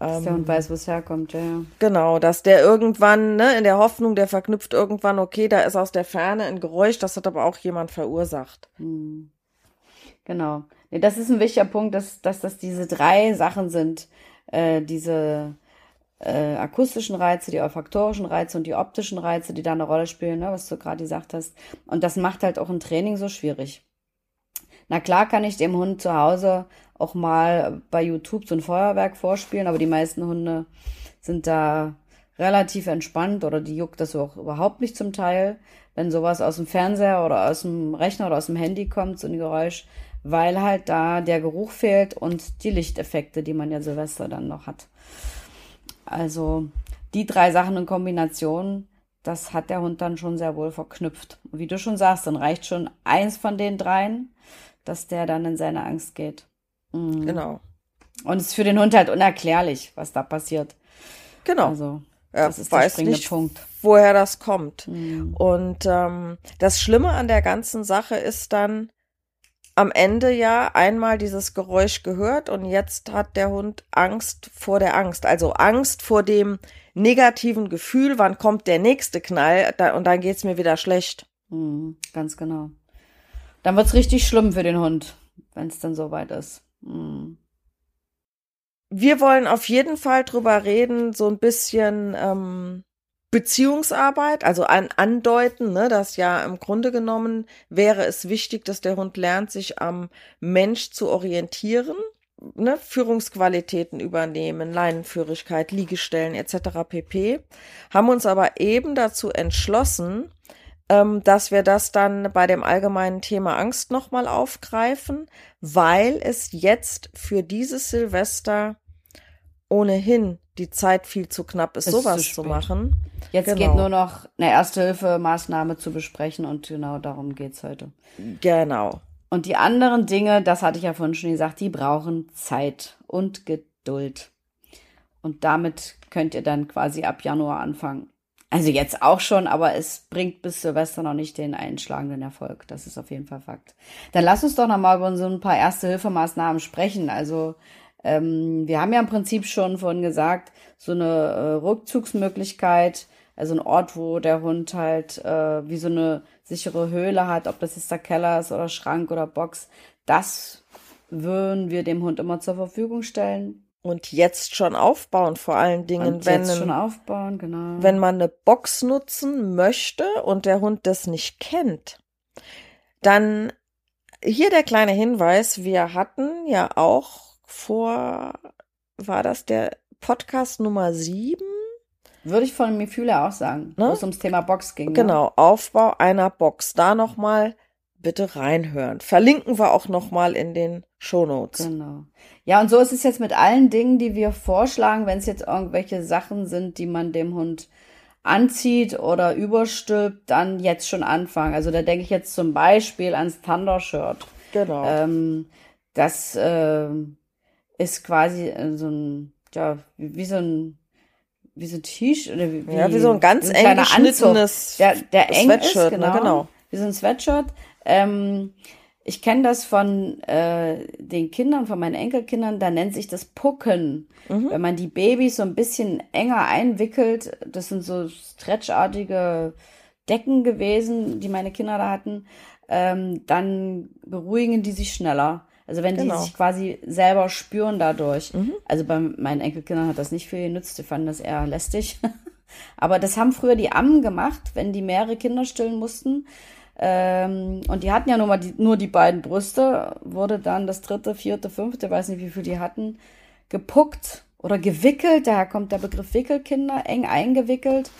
Ähm, Hund weiß, wo es herkommt, ja, ja. Genau, dass der irgendwann, ne, in der Hoffnung, der verknüpft irgendwann, okay, da ist aus der Ferne ein Geräusch, das hat aber auch jemand verursacht. Hm. Genau. Nee, das ist ein wichtiger Punkt, dass, dass das diese drei Sachen sind. Äh, diese äh, akustischen Reize, die olfaktorischen Reize und die optischen Reize, die da eine Rolle spielen, ne, was du gerade gesagt hast. Und das macht halt auch ein Training so schwierig. Na klar kann ich dem Hund zu Hause auch mal bei YouTube so ein Feuerwerk vorspielen, aber die meisten Hunde sind da relativ entspannt oder die juckt das auch überhaupt nicht zum Teil, wenn sowas aus dem Fernseher oder aus dem Rechner oder aus dem Handy kommt, so ein Geräusch, weil halt da der Geruch fehlt und die Lichteffekte, die man ja Silvester dann noch hat. Also die drei Sachen in Kombination, das hat der Hund dann schon sehr wohl verknüpft. Und wie du schon sagst, dann reicht schon eins von den dreien, dass der dann in seine Angst geht. Mhm. Genau. Und es ist für den Hund halt unerklärlich, was da passiert. Genau. Also, er das ist der weiß springende nicht, Punkt. woher das kommt. Mhm. Und ähm, das Schlimme an der ganzen Sache ist dann am Ende ja einmal dieses Geräusch gehört und jetzt hat der Hund Angst vor der Angst. Also Angst vor dem negativen Gefühl, wann kommt der nächste Knall und dann geht's mir wieder schlecht. Mhm, ganz genau. Dann wird's richtig schlimm für den Hund, wenn es dann soweit ist. Mhm. Wir wollen auf jeden Fall drüber reden, so ein bisschen ähm, Beziehungsarbeit, also an, andeuten, ne, dass ja im Grunde genommen wäre es wichtig, dass der Hund lernt, sich am Mensch zu orientieren, ne, Führungsqualitäten übernehmen, Leinenführigkeit, Liegestellen etc. pp. Haben uns aber eben dazu entschlossen, ähm, dass wir das dann bei dem allgemeinen Thema Angst nochmal aufgreifen, weil es jetzt für dieses Silvester ohnehin die Zeit viel zu knapp ist, Es ist sowas zu zu machen. Jetzt Genau. geht nur noch eine Erste-Hilfe-Maßnahme zu besprechen und genau darum geht's heute. Genau. Und die anderen Dinge, das hatte ich ja vorhin schon gesagt, die brauchen Zeit und Geduld. Und damit könnt ihr dann quasi ab Januar anfangen. Also jetzt auch schon, aber es bringt bis Silvester noch nicht den einschlagenden Erfolg. Das ist auf jeden Fall Fakt. Dann lass uns doch noch mal über so ein paar Erste-Hilfemaßnahmen sprechen. Also ähm, wir haben ja im Prinzip schon vorhin gesagt, so eine äh, Rückzugsmöglichkeit, also ein Ort, wo der Hund halt äh, wie so eine sichere Höhle hat, ob das jetzt der Keller ist oder Schrank oder Box, das würden wir dem Hund immer zur Verfügung stellen. Und jetzt schon aufbauen, vor allen Dingen, Und wenn, jetzt schon aufbauen, genau. wenn man eine Box nutzen möchte und der Hund das nicht kennt, dann hier der kleine Hinweis, wir hatten ja auch vor, war das der Podcast Nummer sieben? Würde ich von her auch sagen, Ne? wo es ums Thema Box ging. ne? Genau, Aufbau einer Box. Da nochmal bitte reinhören. Verlinken wir auch nochmal in den Shownotes. Genau. Ja, und so ist es jetzt mit allen Dingen, die wir vorschlagen, wenn es jetzt irgendwelche Sachen sind, die man dem Hund anzieht oder überstülpt, dann jetzt schon anfangen. Also da denke ich jetzt zum Beispiel ans Thunder-Shirt. Genau. Ähm, das ähm, ist quasi äh, so ein, ja, wie, so ein, wie so ein T-Shirt oder wie, ja, wie so ein ganz eng kleiner Anzug, geschnittenes der, der eng Sweatshirt, ist, ne? genau, Genau. Wie so ein Sweatshirt. Ähm, ich kenne das von äh, den Kindern, von meinen Enkelkindern, da nennt sich das Pucken. Mhm. Wenn man die Babys so ein bisschen enger einwickelt, das sind so stretchartige Decken gewesen, die meine Kinder da hatten, ähm, dann beruhigen die sich schneller. Also wenn genau. die sich quasi selber spüren dadurch. Mhm. Also bei meinen Enkelkindern hat das nicht viel genützt, die fanden das eher lästig. Aber das haben früher die Ammen gemacht, wenn die mehrere Kinder stillen mussten. Ähm, und die hatten ja nur mal die, nur die beiden Brüste, wurde dann das dritte, vierte, fünfte, weiß nicht wie viel die hatten, gepuckt oder gewickelt. Daher kommt der Begriff Wickelkinder, eng eingewickelt,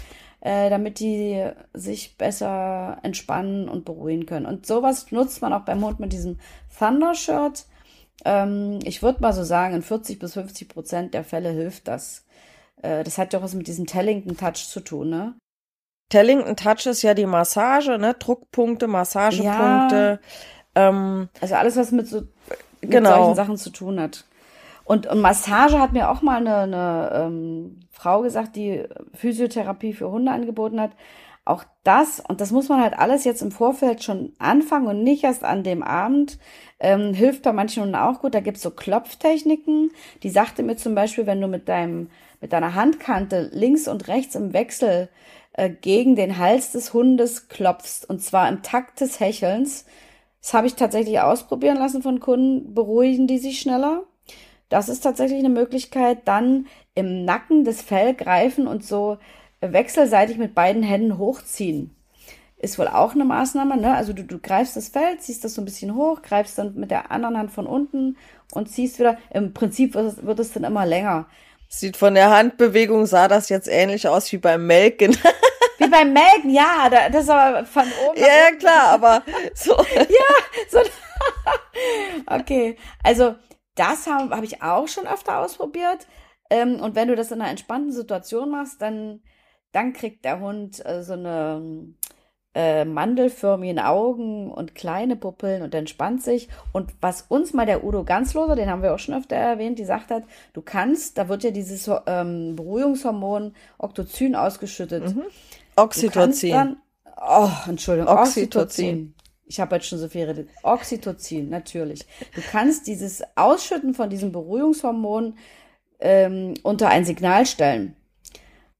äh, damit die sich besser entspannen und beruhigen können. Und sowas nutzt man auch beim Hund mit diesem Thunder Shirt. Ähm, ich würde mal so sagen, in 40 bis 50 Prozent der Fälle hilft das. Äh, das hat ja auch was mit diesem Tellington Touch zu tun, ne? Tellington Touch ist ja die Massage, ne? Druckpunkte, Massagepunkte. Ja. Ähm, also alles, was mit so mit genau. solchen Sachen zu tun hat. Und, und Massage hat mir auch mal eine, eine ähm, Frau gesagt, die Physiotherapie für Hunde angeboten hat. Auch das, und das muss man halt alles jetzt im Vorfeld schon anfangen und nicht erst an dem Abend, ähm, hilft bei manchen Hunden auch gut. Da gibt's so Klopftechniken. Die sagte mir zum Beispiel, wenn du mit deinem, mit deiner Handkante links und rechts im Wechsel äh, gegen den Hals des Hundes klopfst, und zwar im Takt des Hechelns, das habe ich tatsächlich ausprobieren lassen von Kunden, beruhigen die sich schneller. Das ist tatsächlich eine Möglichkeit. Dann im Nacken das Fell greifen und so wechselseitig mit beiden Händen hochziehen. Ist wohl auch eine Maßnahme, ne? Also du, du greifst das Fell, ziehst das so ein bisschen hoch, greifst dann mit der anderen Hand von unten und ziehst wieder. Im Prinzip wird es, wird es dann immer länger. Sieht von der Handbewegung, sah das jetzt ähnlich aus wie beim Melken. Wie beim Melken, ja, das ist aber von oben. Ja, ja klar, aber so. ja, so. okay, also das habe hab ich auch schon öfter ausprobiert. Ähm, und wenn du das in einer entspannten Situation machst, dann, dann kriegt der Hund äh, so eine äh, mandelförmigen Augen und kleine Pupillen und entspannt sich. Und was uns mal der Udo Ganzloser, den haben wir auch schon öfter erwähnt, die sagt hat, du kannst, da wird ja dieses ähm, Beruhigungshormon Oxytocin ausgeschüttet. Mhm. Oxytocin. Dann, oh, Entschuldigung, Oxytocin. Oxytocin. Ich habe jetzt schon so viel geredet. Oxytocin, natürlich. Du kannst dieses Ausschütten von diesem Beruhigungshormon ähm, unter ein Signal stellen.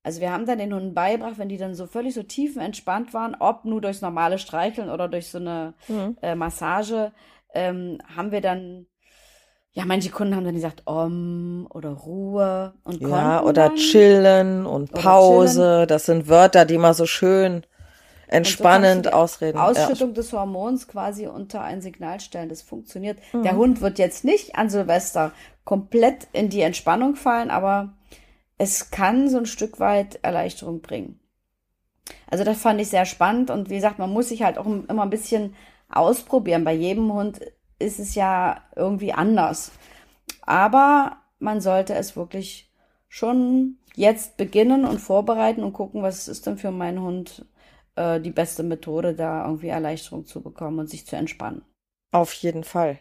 Also wir haben dann den Hunden beigebracht, wenn die dann so völlig so tiefenentspannt waren, ob nur durchs normale Streicheln oder durch so eine mhm. äh, Massage, ähm, haben wir dann ja, manche Kunden haben dann gesagt, Om oder Ruhe und Ja, oder chillen und Pause. Chillen. Das sind Wörter, die mal so schön entspannend so ausreden. Ausschüttung ja. des Hormons quasi unter ein Signal stellen. Das funktioniert. Mhm. Der Hund wird jetzt nicht an Silvester komplett in die Entspannung fallen, aber es kann so ein Stück weit Erleichterung bringen. Also das fand ich sehr spannend und wie gesagt, man muss sich halt auch immer ein bisschen ausprobieren. Bei jedem Hund ist es ja irgendwie anders. Aber man sollte es wirklich schon jetzt beginnen und vorbereiten und gucken, was ist denn für meinen Hund äh, die beste Methode, da irgendwie Erleichterung zu bekommen und sich zu entspannen. Auf jeden Fall.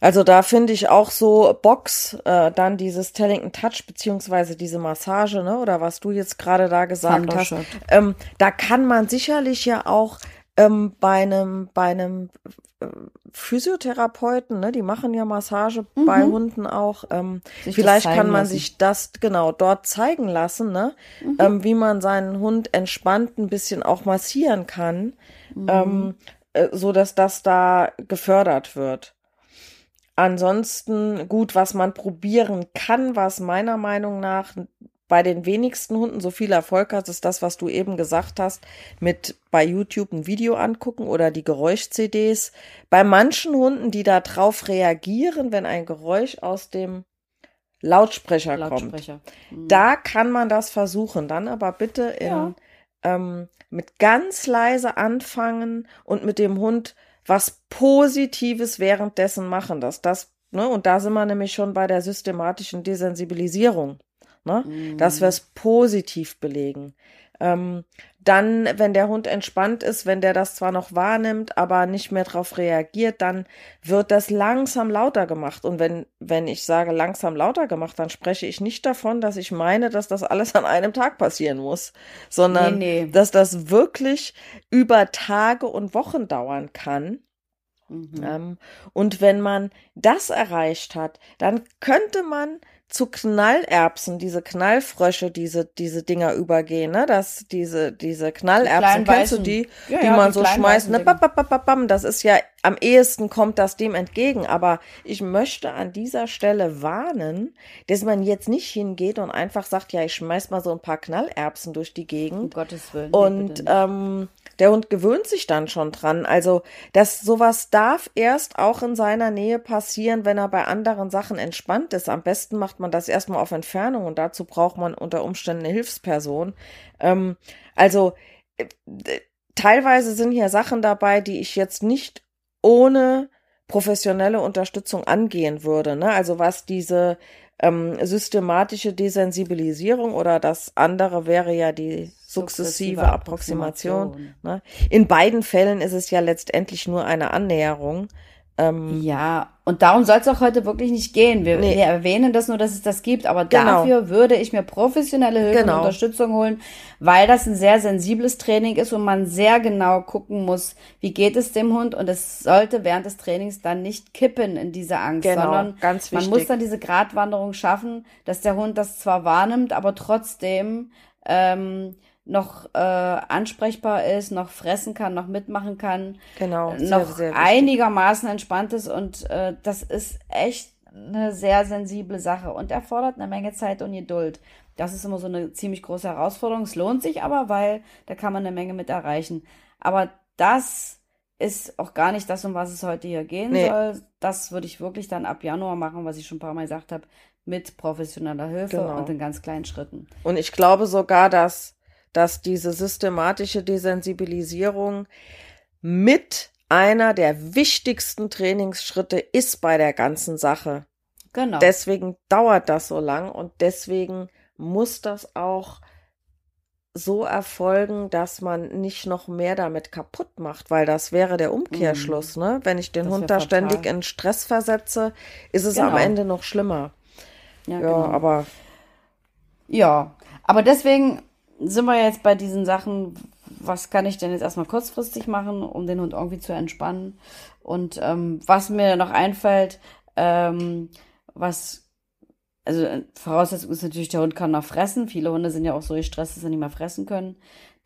Also da finde ich auch so Box, äh, dann dieses Tellington Touch beziehungsweise diese Massage, ne, oder was du jetzt gerade da gesagt hast. Ähm, da kann man sicherlich ja auch ähm, bei einem bei einem äh, Physiotherapeuten, ne, die machen ja Massage mhm. bei Hunden auch. Ähm, vielleicht kann man lassen. sich das genau dort zeigen lassen, ne, mhm. ähm, wie man seinen Hund entspannt ein bisschen auch massieren kann, mhm. ähm, äh, so dass das da gefördert wird. Ansonsten gut, was man probieren kann, was meiner Meinung nach bei den wenigsten Hunden so viel Erfolg hat, ist das, was du eben gesagt hast, mit bei YouTube ein Video angucken oder die Geräusch-CDs. Bei manchen Hunden, die da drauf reagieren, wenn ein Geräusch aus dem Lautsprecher, Lautsprecher. kommt, mhm. da kann man das versuchen. Dann aber bitte in, ja. ähm, mit ganz leise anfangen und mit dem Hund was Positives währenddessen machen, dass das, ne, und da sind wir nämlich schon bei der systematischen Desensibilisierung, ne, mm. dass wir es positiv belegen. Ähm, dann, wenn der Hund entspannt ist, wenn der das zwar noch wahrnimmt, aber nicht mehr darauf reagiert, dann wird das langsam lauter gemacht. Und wenn, wenn ich sage langsam lauter gemacht, dann spreche ich nicht davon, dass ich meine, dass das alles an einem Tag passieren muss, sondern nee, nee. dass das wirklich über Tage und Wochen dauern kann. Mhm. Ähm, und wenn man das erreicht hat, dann könnte man zu Knallerbsen, diese Knallfrösche, diese, diese Dinger übergehen, ne? Das, diese, diese Knallerbsen, die kennst du die, ja, die ja, man die so schmeißt, ne? Bam, bam, bam, bam, das ist ja, am ehesten kommt das dem entgegen. Aber ich möchte an dieser Stelle warnen, dass man jetzt nicht hingeht und einfach sagt, ja, ich schmeiß mal so ein paar Knallerbsen durch die Gegend. Um Gottes Willen. Und, ähm, der Hund gewöhnt sich dann schon dran. Also, dass sowas darf erst auch in seiner Nähe passieren, wenn er bei anderen Sachen entspannt ist. Am besten macht man das erstmal auf Entfernung und dazu braucht man unter Umständen eine Hilfsperson. Ähm, also, äh, teilweise sind hier Sachen dabei, die ich jetzt nicht ohne professionelle Unterstützung angehen würde. Ne? Also was diese ähm, systematische Desensibilisierung oder das andere wäre ja die sukzessive Approximation. Approximation. Ne? In beiden Fällen ist es ja letztendlich nur eine Annäherung. Ähm, ja, und darum soll es auch heute wirklich nicht gehen. Wir, nee. wir, erwähnen das nur, dass es das gibt, aber genau. dafür würde ich mir professionelle Hilfe genau. und Unterstützung holen, weil das ein sehr sensibles Training ist und man sehr genau gucken muss, wie geht es dem Hund und es sollte während des Trainings dann nicht kippen in diese Angst, genau, sondern ganz man muss dann diese Gratwanderung schaffen, dass der Hund das zwar wahrnimmt, aber trotzdem ähm, noch äh, ansprechbar ist, noch fressen kann, noch mitmachen kann, genau, sehr, noch sehr einigermaßen entspannt ist und äh, das ist echt eine sehr sensible Sache und erfordert eine Menge Zeit und Geduld. Das ist immer so eine ziemlich große Herausforderung. Es lohnt sich aber, weil da kann man eine Menge mit erreichen. Aber das ist auch gar nicht das, um was es heute hier gehen nee. soll. Das würde ich wirklich dann ab Januar machen, was ich schon ein paar Mal gesagt habe, mit professioneller Hilfe genau. und in ganz kleinen Schritten. Und ich glaube sogar, dass dass diese systematische Desensibilisierung mit einer der wichtigsten Trainingsschritte ist bei der ganzen Sache. Genau. Deswegen dauert das so lang und deswegen muss das auch so erfolgen, dass man nicht noch mehr damit kaputt macht, weil das wäre der Umkehrschluss, mm. ne? Wenn ich den Hund da ständig in Stress versetze, ist es genau. am Ende noch schlimmer. Ja, ja genau. aber ja, aber deswegen sind wir jetzt bei diesen Sachen, was kann ich denn jetzt erstmal kurzfristig machen, um den Hund irgendwie zu entspannen? Und ähm, was mir noch einfällt, ähm, was, also Voraussetzung ist natürlich, der Hund kann noch fressen. Viele Hunde sind ja auch so gestresst, dass sie nicht mehr fressen können.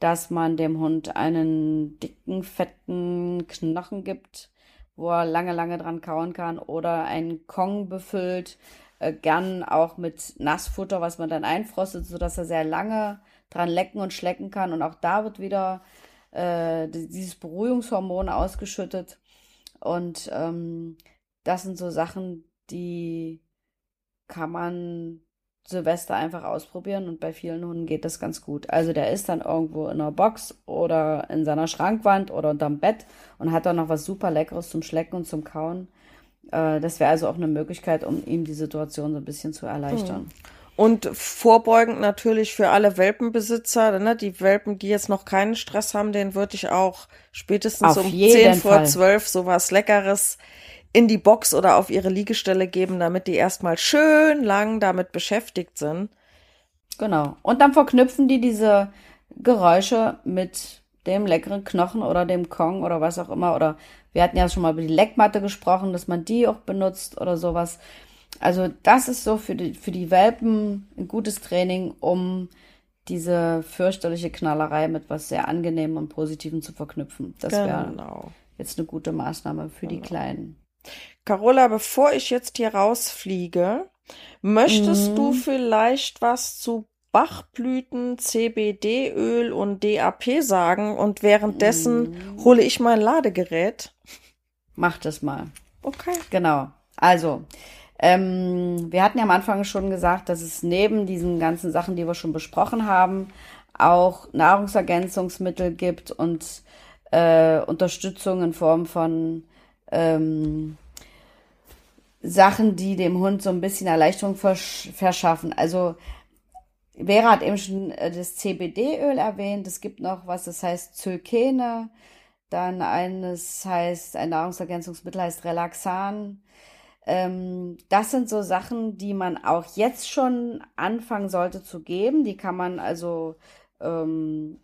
Dass man dem Hund einen dicken, fetten Knochen gibt, wo er lange, lange dran kauen kann oder einen Kong befüllt, äh, gern auch mit Nassfutter, was man dann einfrostet, sodass er sehr lange dran lecken und schlecken kann. Und auch da wird wieder äh, dieses Beruhigungshormon ausgeschüttet. Und ähm, das sind so Sachen, die kann man Silvester einfach ausprobieren und bei vielen Hunden geht das ganz gut. Also der ist dann irgendwo in einer Box oder in seiner Schrankwand oder unterm Bett und hat dann noch was super Leckeres zum Schlecken und zum Kauen. Äh, das wäre also auch eine Möglichkeit, um ihm die Situation so ein bisschen zu erleichtern. Mhm. Und vorbeugend natürlich für alle Welpenbesitzer, ne, die Welpen, die jetzt noch keinen Stress haben, den würde ich auch spätestens auf um 10 vor 12 sowas Leckeres in die Box oder auf ihre Liegestelle geben, damit die erstmal schön lang damit beschäftigt sind. Genau. Und dann verknüpfen die diese Geräusche mit dem leckeren Knochen oder dem Kong oder was auch immer. Oder wir hatten ja schon mal über die Leckmatte gesprochen, dass man die auch benutzt oder sowas. Also das ist so für die, für die Welpen ein gutes Training, um diese fürchterliche Knallerei mit was sehr angenehmem und Positivem zu verknüpfen. Das wäre genau. jetzt eine gute Maßnahme für genau. die Kleinen. Carola, bevor ich jetzt hier rausfliege, möchtest mhm. du vielleicht was zu Bachblüten, CBD-Öl und DAP sagen und währenddessen mhm. hole ich mein Ladegerät? Mach das mal. Okay. Genau. Also, ähm, wir hatten ja am Anfang schon gesagt, dass es neben diesen ganzen Sachen, die wir schon besprochen haben, auch Nahrungsergänzungsmittel gibt und äh, Unterstützung in Form von ähm, Sachen, die dem Hund so ein bisschen Erleichterung versch verschaffen. Also Vera hat eben schon äh, das CBD-Öl erwähnt. Es gibt noch was, das heißt Zylkene. Dann eines heißt, ein Nahrungsergänzungsmittel heißt Relaxan. Ähm, das sind so Sachen, die man auch jetzt schon anfangen sollte zu geben. Die kann man also ähm,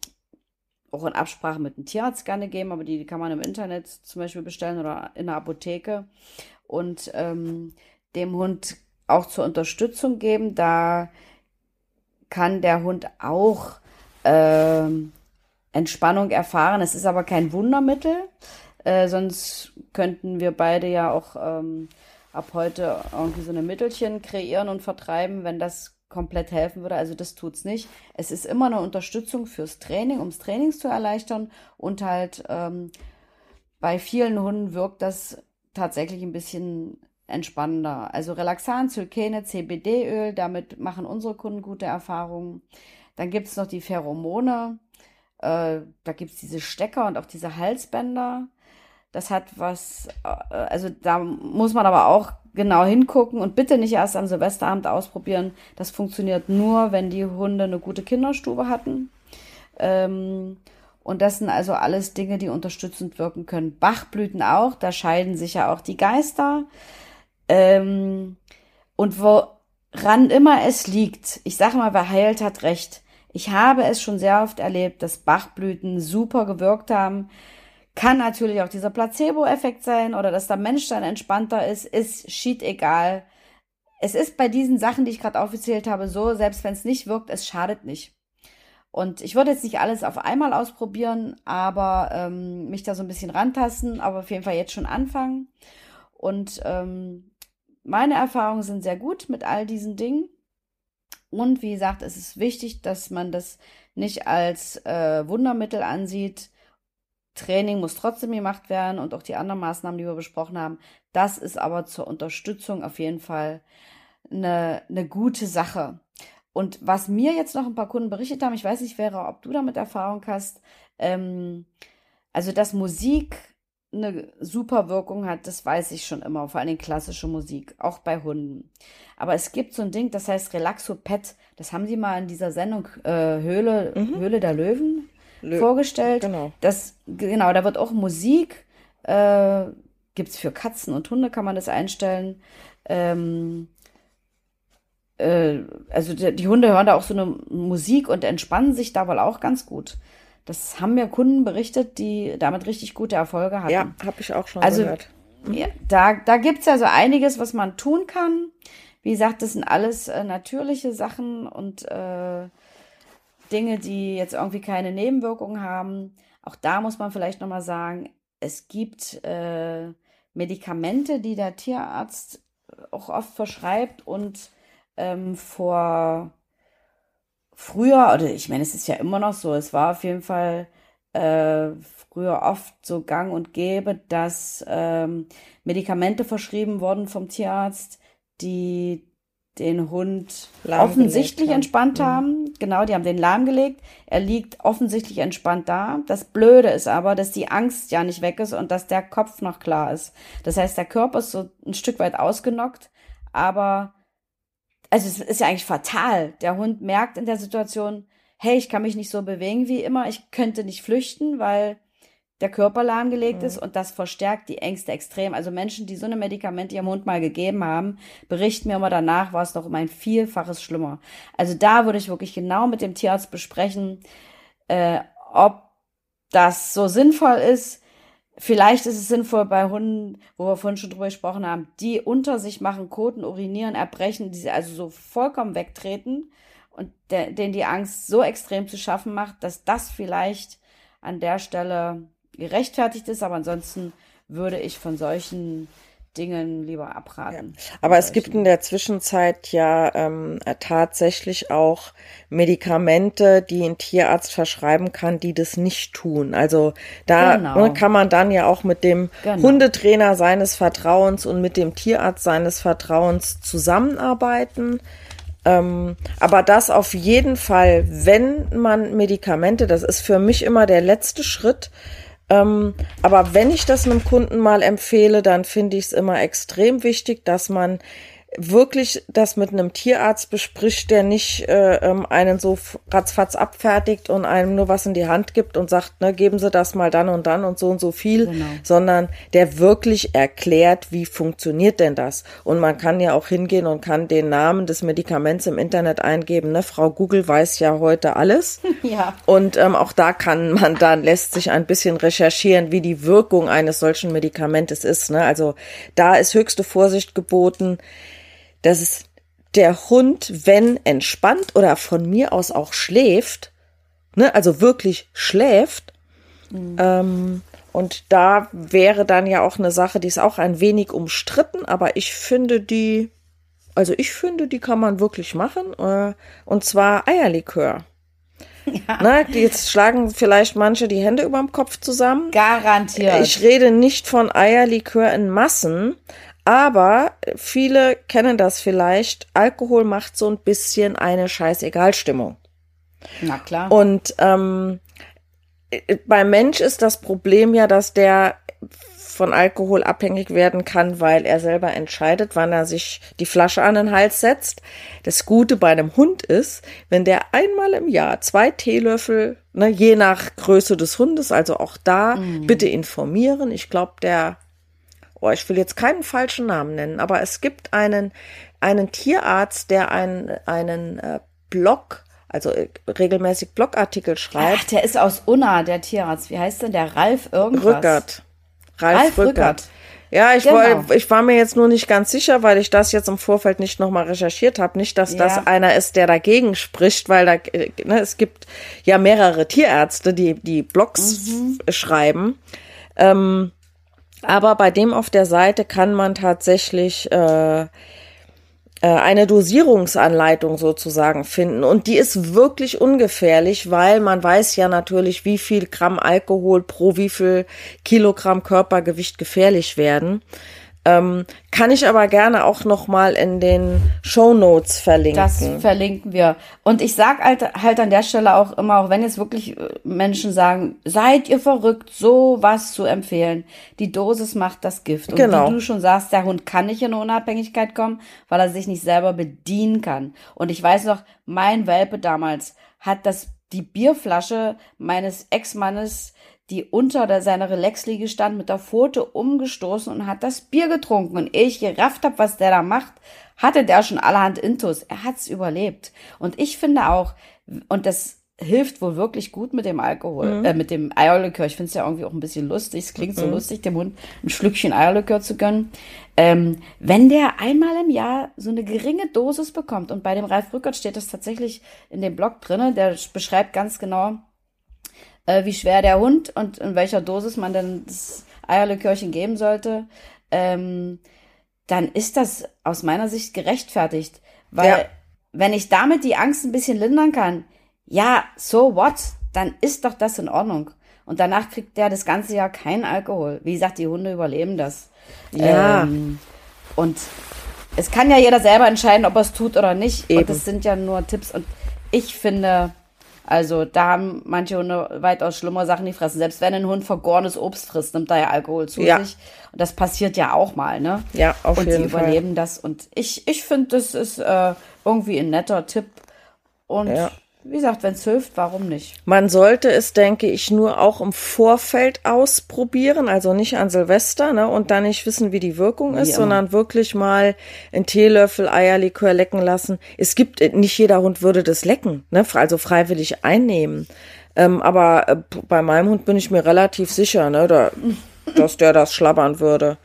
auch in Absprache mit dem Tierarzt gerne geben, aber die, die kann man im Internet zum Beispiel bestellen oder in der Apotheke und ähm, dem Hund auch zur Unterstützung geben. Da kann der Hund auch ähm, Entspannung erfahren. Es ist aber kein Wundermittel, äh, sonst könnten wir beide ja auch ähm, ab heute irgendwie so eine Mittelchen kreieren und vertreiben, wenn das komplett helfen würde. Also das tut's nicht. Es ist immer eine Unterstützung fürs Training, ums Training zu erleichtern und halt ähm, bei vielen Hunden wirkt das tatsächlich ein bisschen entspannender. Also Relaxan, Zylkene, CBD-Öl, damit machen unsere Kunden gute Erfahrungen. Dann gibt's noch die Pheromone. Äh, da gibt's diese Stecker und auch diese Halsbänder. Das hat was, äh, also da muss man aber auch genau hingucken und bitte nicht erst am Silvesterabend ausprobieren. Das funktioniert nur, wenn die Hunde eine gute Kinderstube hatten. Ähm, und das sind also alles Dinge, die unterstützend wirken können. Bachblüten auch, da scheiden sich ja auch die Geister. Ähm, und woran immer es liegt, ich sage mal, wer heilt, hat recht. Ich habe es schon sehr oft erlebt, dass Bachblüten super gewirkt haben. Kann natürlich auch dieser Placebo-Effekt sein oder dass der Mensch dann entspannter ist, ist shit egal. Es ist bei diesen Sachen, die ich gerade aufgezählt habe, so, selbst wenn es nicht wirkt, es schadet nicht. Und ich würde jetzt nicht alles auf einmal ausprobieren, aber ähm, mich da so ein bisschen rantasten, aber auf jeden Fall jetzt schon anfangen. Und ähm, meine Erfahrungen sind sehr gut mit all diesen Dingen. Und wie gesagt, es ist wichtig, dass man das nicht als äh, Wundermittel ansieht, Training muss trotzdem gemacht werden und auch die anderen Maßnahmen, die wir besprochen haben. Das ist aber zur Unterstützung auf jeden Fall eine, eine gute Sache. Und was mir jetzt noch ein paar Kunden berichtet haben, ich weiß nicht, Vera, ob du damit Erfahrung hast, ähm, also dass Musik eine super Wirkung hat, das weiß ich schon immer, vor allem klassische Musik, auch bei Hunden. Aber es gibt so ein Ding, das heißt Relaxo Pet, das haben sie mal in dieser Sendung äh, Höhle, mhm. Höhle der Löwen Lö vorgestellt. Genau. Das, genau, da wird auch Musik, äh, gibt es für Katzen und Hunde, kann man das einstellen. Ähm, äh, also die, die, Hunde hören da auch so eine Musik und entspannen sich da wohl auch ganz gut. Das haben mir Kunden berichtet, die damit richtig gute Erfolge hatten. Ja, habe ich auch schon also, gehört. Mhm. Ja, da da gibt es also einiges, was man tun kann. Wie gesagt, das sind alles äh, natürliche Sachen und äh, Dinge, die jetzt irgendwie keine Nebenwirkungen haben. Auch da muss man vielleicht nochmal sagen, es gibt äh, Medikamente, die der Tierarzt auch oft verschreibt und ähm, vor früher, oder ich meine, es ist ja immer noch so, es war auf jeden Fall äh, früher oft so gang und gäbe, dass ähm, Medikamente verschrieben wurden vom Tierarzt, die den Hund offensichtlich haben. entspannt mhm. haben. Genau, die haben den lahmgelegt. Er liegt offensichtlich entspannt da. Das Blöde ist aber, dass die Angst ja nicht weg ist und dass der Kopf noch klar ist. Das heißt, der Körper ist so ein Stück weit ausgenockt, aber also es ist ja eigentlich fatal. Der Hund merkt in der Situation, hey, ich kann mich nicht so bewegen wie immer, ich könnte nicht flüchten, weil der Körper lahmgelegt mhm. ist und das verstärkt die Ängste extrem. Also Menschen, die so eine Medikamente ihrem Hund mal gegeben haben, berichten mir immer danach, war es noch um ein Vielfaches schlimmer. Also da würde ich wirklich genau mit dem Tierarzt besprechen, äh, ob das so sinnvoll ist. Vielleicht ist es sinnvoll bei Hunden, wo wir vorhin schon drüber gesprochen haben, die unter sich machen, koten, urinieren, erbrechen, die sie also so vollkommen wegtreten und de denen die Angst so extrem zu schaffen macht, dass das vielleicht an der Stelle gerechtfertigt ist, aber ansonsten würde ich von solchen Dingen lieber abraten. Ja. Aber es gibt in der Zwischenzeit ja ähm, tatsächlich auch Medikamente, die ein Tierarzt verschreiben kann, die das nicht tun. Also da genau. Ne, kann man dann ja auch mit dem genau. Hundetrainer seines Vertrauens und mit dem Tierarzt seines Vertrauens zusammenarbeiten. Ähm, aber das auf jeden Fall, wenn man Medikamente, das ist für mich immer der letzte Schritt, ähm, aber wenn ich das einem Kunden mal empfehle, dann finde ich es immer extrem wichtig, dass man wirklich das mit einem Tierarzt bespricht, der nicht äh, ähm, einen so ratzfatz abfertigt und einem nur was in die Hand gibt und sagt, ne, geben Sie das mal dann und dann und so und so viel, genau. sondern der wirklich erklärt, wie funktioniert denn das. Und man kann ja auch hingehen und kann den Namen des Medikaments im Internet eingeben. Ne? Frau Google weiß ja heute alles. Ja. Und ähm, auch da kann man dann, lässt sich ein bisschen recherchieren, wie die Wirkung eines solchen Medikamentes ist. Ne? Also da ist höchste Vorsicht geboten dass es der Hund, wenn entspannt oder von mir aus auch schläft, ne, also wirklich schläft, mhm. ähm, und da wäre dann ja auch eine Sache, die ist auch ein wenig umstritten, aber ich finde die, also ich finde, die kann man wirklich machen, äh, und zwar Eierlikör. Ja. Na, jetzt schlagen vielleicht manche die Hände überm Kopf zusammen. Garantiert. Ich rede nicht von Eierlikör in Massen, aber viele kennen das vielleicht. Alkohol macht so ein bisschen eine Scheißegal-Stimmung. Na klar. Und ähm, beim Mensch ist das Problem ja, dass der von Alkohol abhängig werden kann, weil er selber entscheidet, wann er sich die Flasche an den Hals setzt. Das Gute bei einem Hund ist, wenn der einmal im Jahr zwei Teelöffel, ne, je nach Größe des Hundes, also auch da mm. bitte informieren. Ich glaube, der oh, ich will jetzt keinen falschen Namen nennen, aber es gibt einen, einen Tierarzt, der einen, einen äh, Blog, also äh, regelmäßig Blogartikel schreibt. Ach, der ist aus Unna, der Tierarzt. Wie heißt denn der? Ralf irgendwas? Rückert. Ralf, Ralf Rückert. Rückert. Ja, ich, genau. wollte, ich war mir jetzt nur nicht ganz sicher, weil ich das jetzt im Vorfeld nicht nochmal recherchiert habe. Nicht, dass ja. das einer ist, der dagegen spricht, weil da, äh, ne, es gibt ja mehrere Tierärzte, die, die Blogs mhm. schreiben. Ähm, aber bei dem auf der Seite kann man tatsächlich äh, äh, eine Dosierungsanleitung sozusagen finden. Und die ist wirklich ungefährlich, weil man weiß ja natürlich, wie viel Gramm Alkohol pro wie viel Kilogramm Körpergewicht gefährlich werden. Ähm, kann ich aber gerne auch noch mal in den Show Notes verlinken. Das verlinken wir. Und ich sag halt, halt an der Stelle auch immer, auch wenn jetzt wirklich äh, Menschen sagen, seid ihr verrückt, so was zu empfehlen. Die Dosis macht das Gift. Und genau. wie du schon sagst, der Hund kann nicht in Unabhängigkeit kommen, weil er sich nicht selber bedienen kann. Und ich weiß noch, mein Welpe damals hat das die Bierflasche meines Ex-Mannes die unter der, seiner Relaxliege stand, mit der Pfote umgestoßen und hat das Bier getrunken. Und ehe ich gerafft habe, was der da macht, hatte der schon allerhand Intus. Er hat's überlebt. Und ich finde auch, und das hilft wohl wirklich gut mit dem Alkohol, mhm. äh, mit dem Eierlikör. Ich finde es ja irgendwie auch ein bisschen lustig. Es klingt so mhm. lustig, dem Hund ein Schlückchen Eierlikör zu gönnen. Ähm, wenn der einmal im Jahr so eine geringe Dosis bekommt, und bei dem Ralf Rückert steht das tatsächlich in dem Blog drinne, der beschreibt ganz genau, äh, wie schwer der Hund und in welcher Dosis man dann das Eierlikörchen geben sollte, ähm, dann ist das aus meiner Sicht gerechtfertigt. Weil ja. wenn ich damit die Angst ein bisschen lindern kann, ja, so what? Dann ist doch das in Ordnung. Und danach kriegt der das ganze Jahr keinen Alkohol. Wie gesagt, die Hunde überleben das. Ja. Ähm, und es kann ja jeder selber entscheiden, ob er es tut oder nicht. Eben. Und das sind ja nur Tipps. Und ich finde, also da haben manche Hunde weitaus schlimmere Sachen, die fressen. Selbst wenn ein Hund vergorenes Obst frisst, nimmt er ja Alkohol zu ja. sich. Und das passiert ja auch mal, ne? Ja, auf und jeden Fall. Und sie überleben das. Und ich, ich finde, das ist äh, irgendwie ein netter Tipp. Und ja wie gesagt, wenn es hilft, warum nicht? Man sollte es, denke ich, nur auch im Vorfeld ausprobieren, also nicht an Silvester, ne, und dann nicht wissen, wie die Wirkung ist, sondern wirklich mal einen Teelöffel Eierlikör lecken lassen. Es gibt, äh, nicht jeder Hund würde das lecken, ne, also freiwillig einnehmen. Ähm, aber äh, bei meinem Hund bin ich mir relativ sicher, ne, da, dass der das schlabbern würde.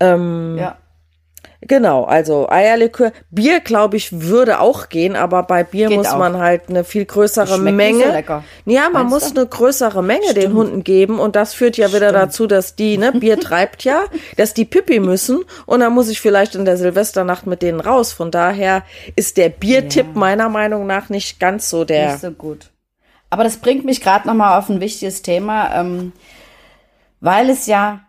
Ähm, ja. Genau, also Eierlikör. Bier, glaube ich, würde auch gehen, aber bei Bier Geht muss auch. man halt eine viel größere Menge. So lecker. Ja, man muss du? eine größere Menge Stimmt. den Hunden geben und das führt ja wieder Stimmt. dazu, dass die, ne, Bier treibt ja, dass die Pipi müssen und dann muss ich vielleicht in der Silvesternacht mit denen raus. Von daher ist der Biertipp ja. meiner Meinung nach nicht ganz so der. Nicht so gut. Aber das bringt mich gerade nochmal auf ein wichtiges Thema, ähm, weil es ja,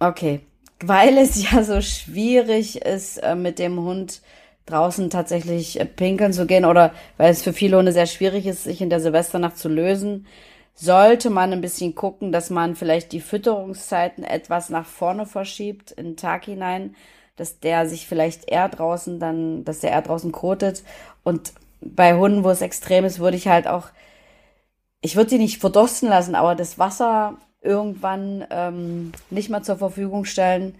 okay, weil es ja so schwierig ist, äh, mit dem Hund draußen tatsächlich äh, pinkeln zu gehen oder weil es für viele Hunde sehr schwierig ist, sich in der Silvesternacht zu lösen, sollte man ein bisschen gucken, dass man vielleicht die Fütterungszeiten etwas nach vorne verschiebt, in den Tag hinein, dass der sich vielleicht eher draußen dann, dass der eher draußen kotet. Und bei Hunden, wo es extrem ist, würde ich halt auch, ich würde die nicht verdursten lassen, aber das Wasser irgendwann ähm, nicht mehr zur Verfügung stellen.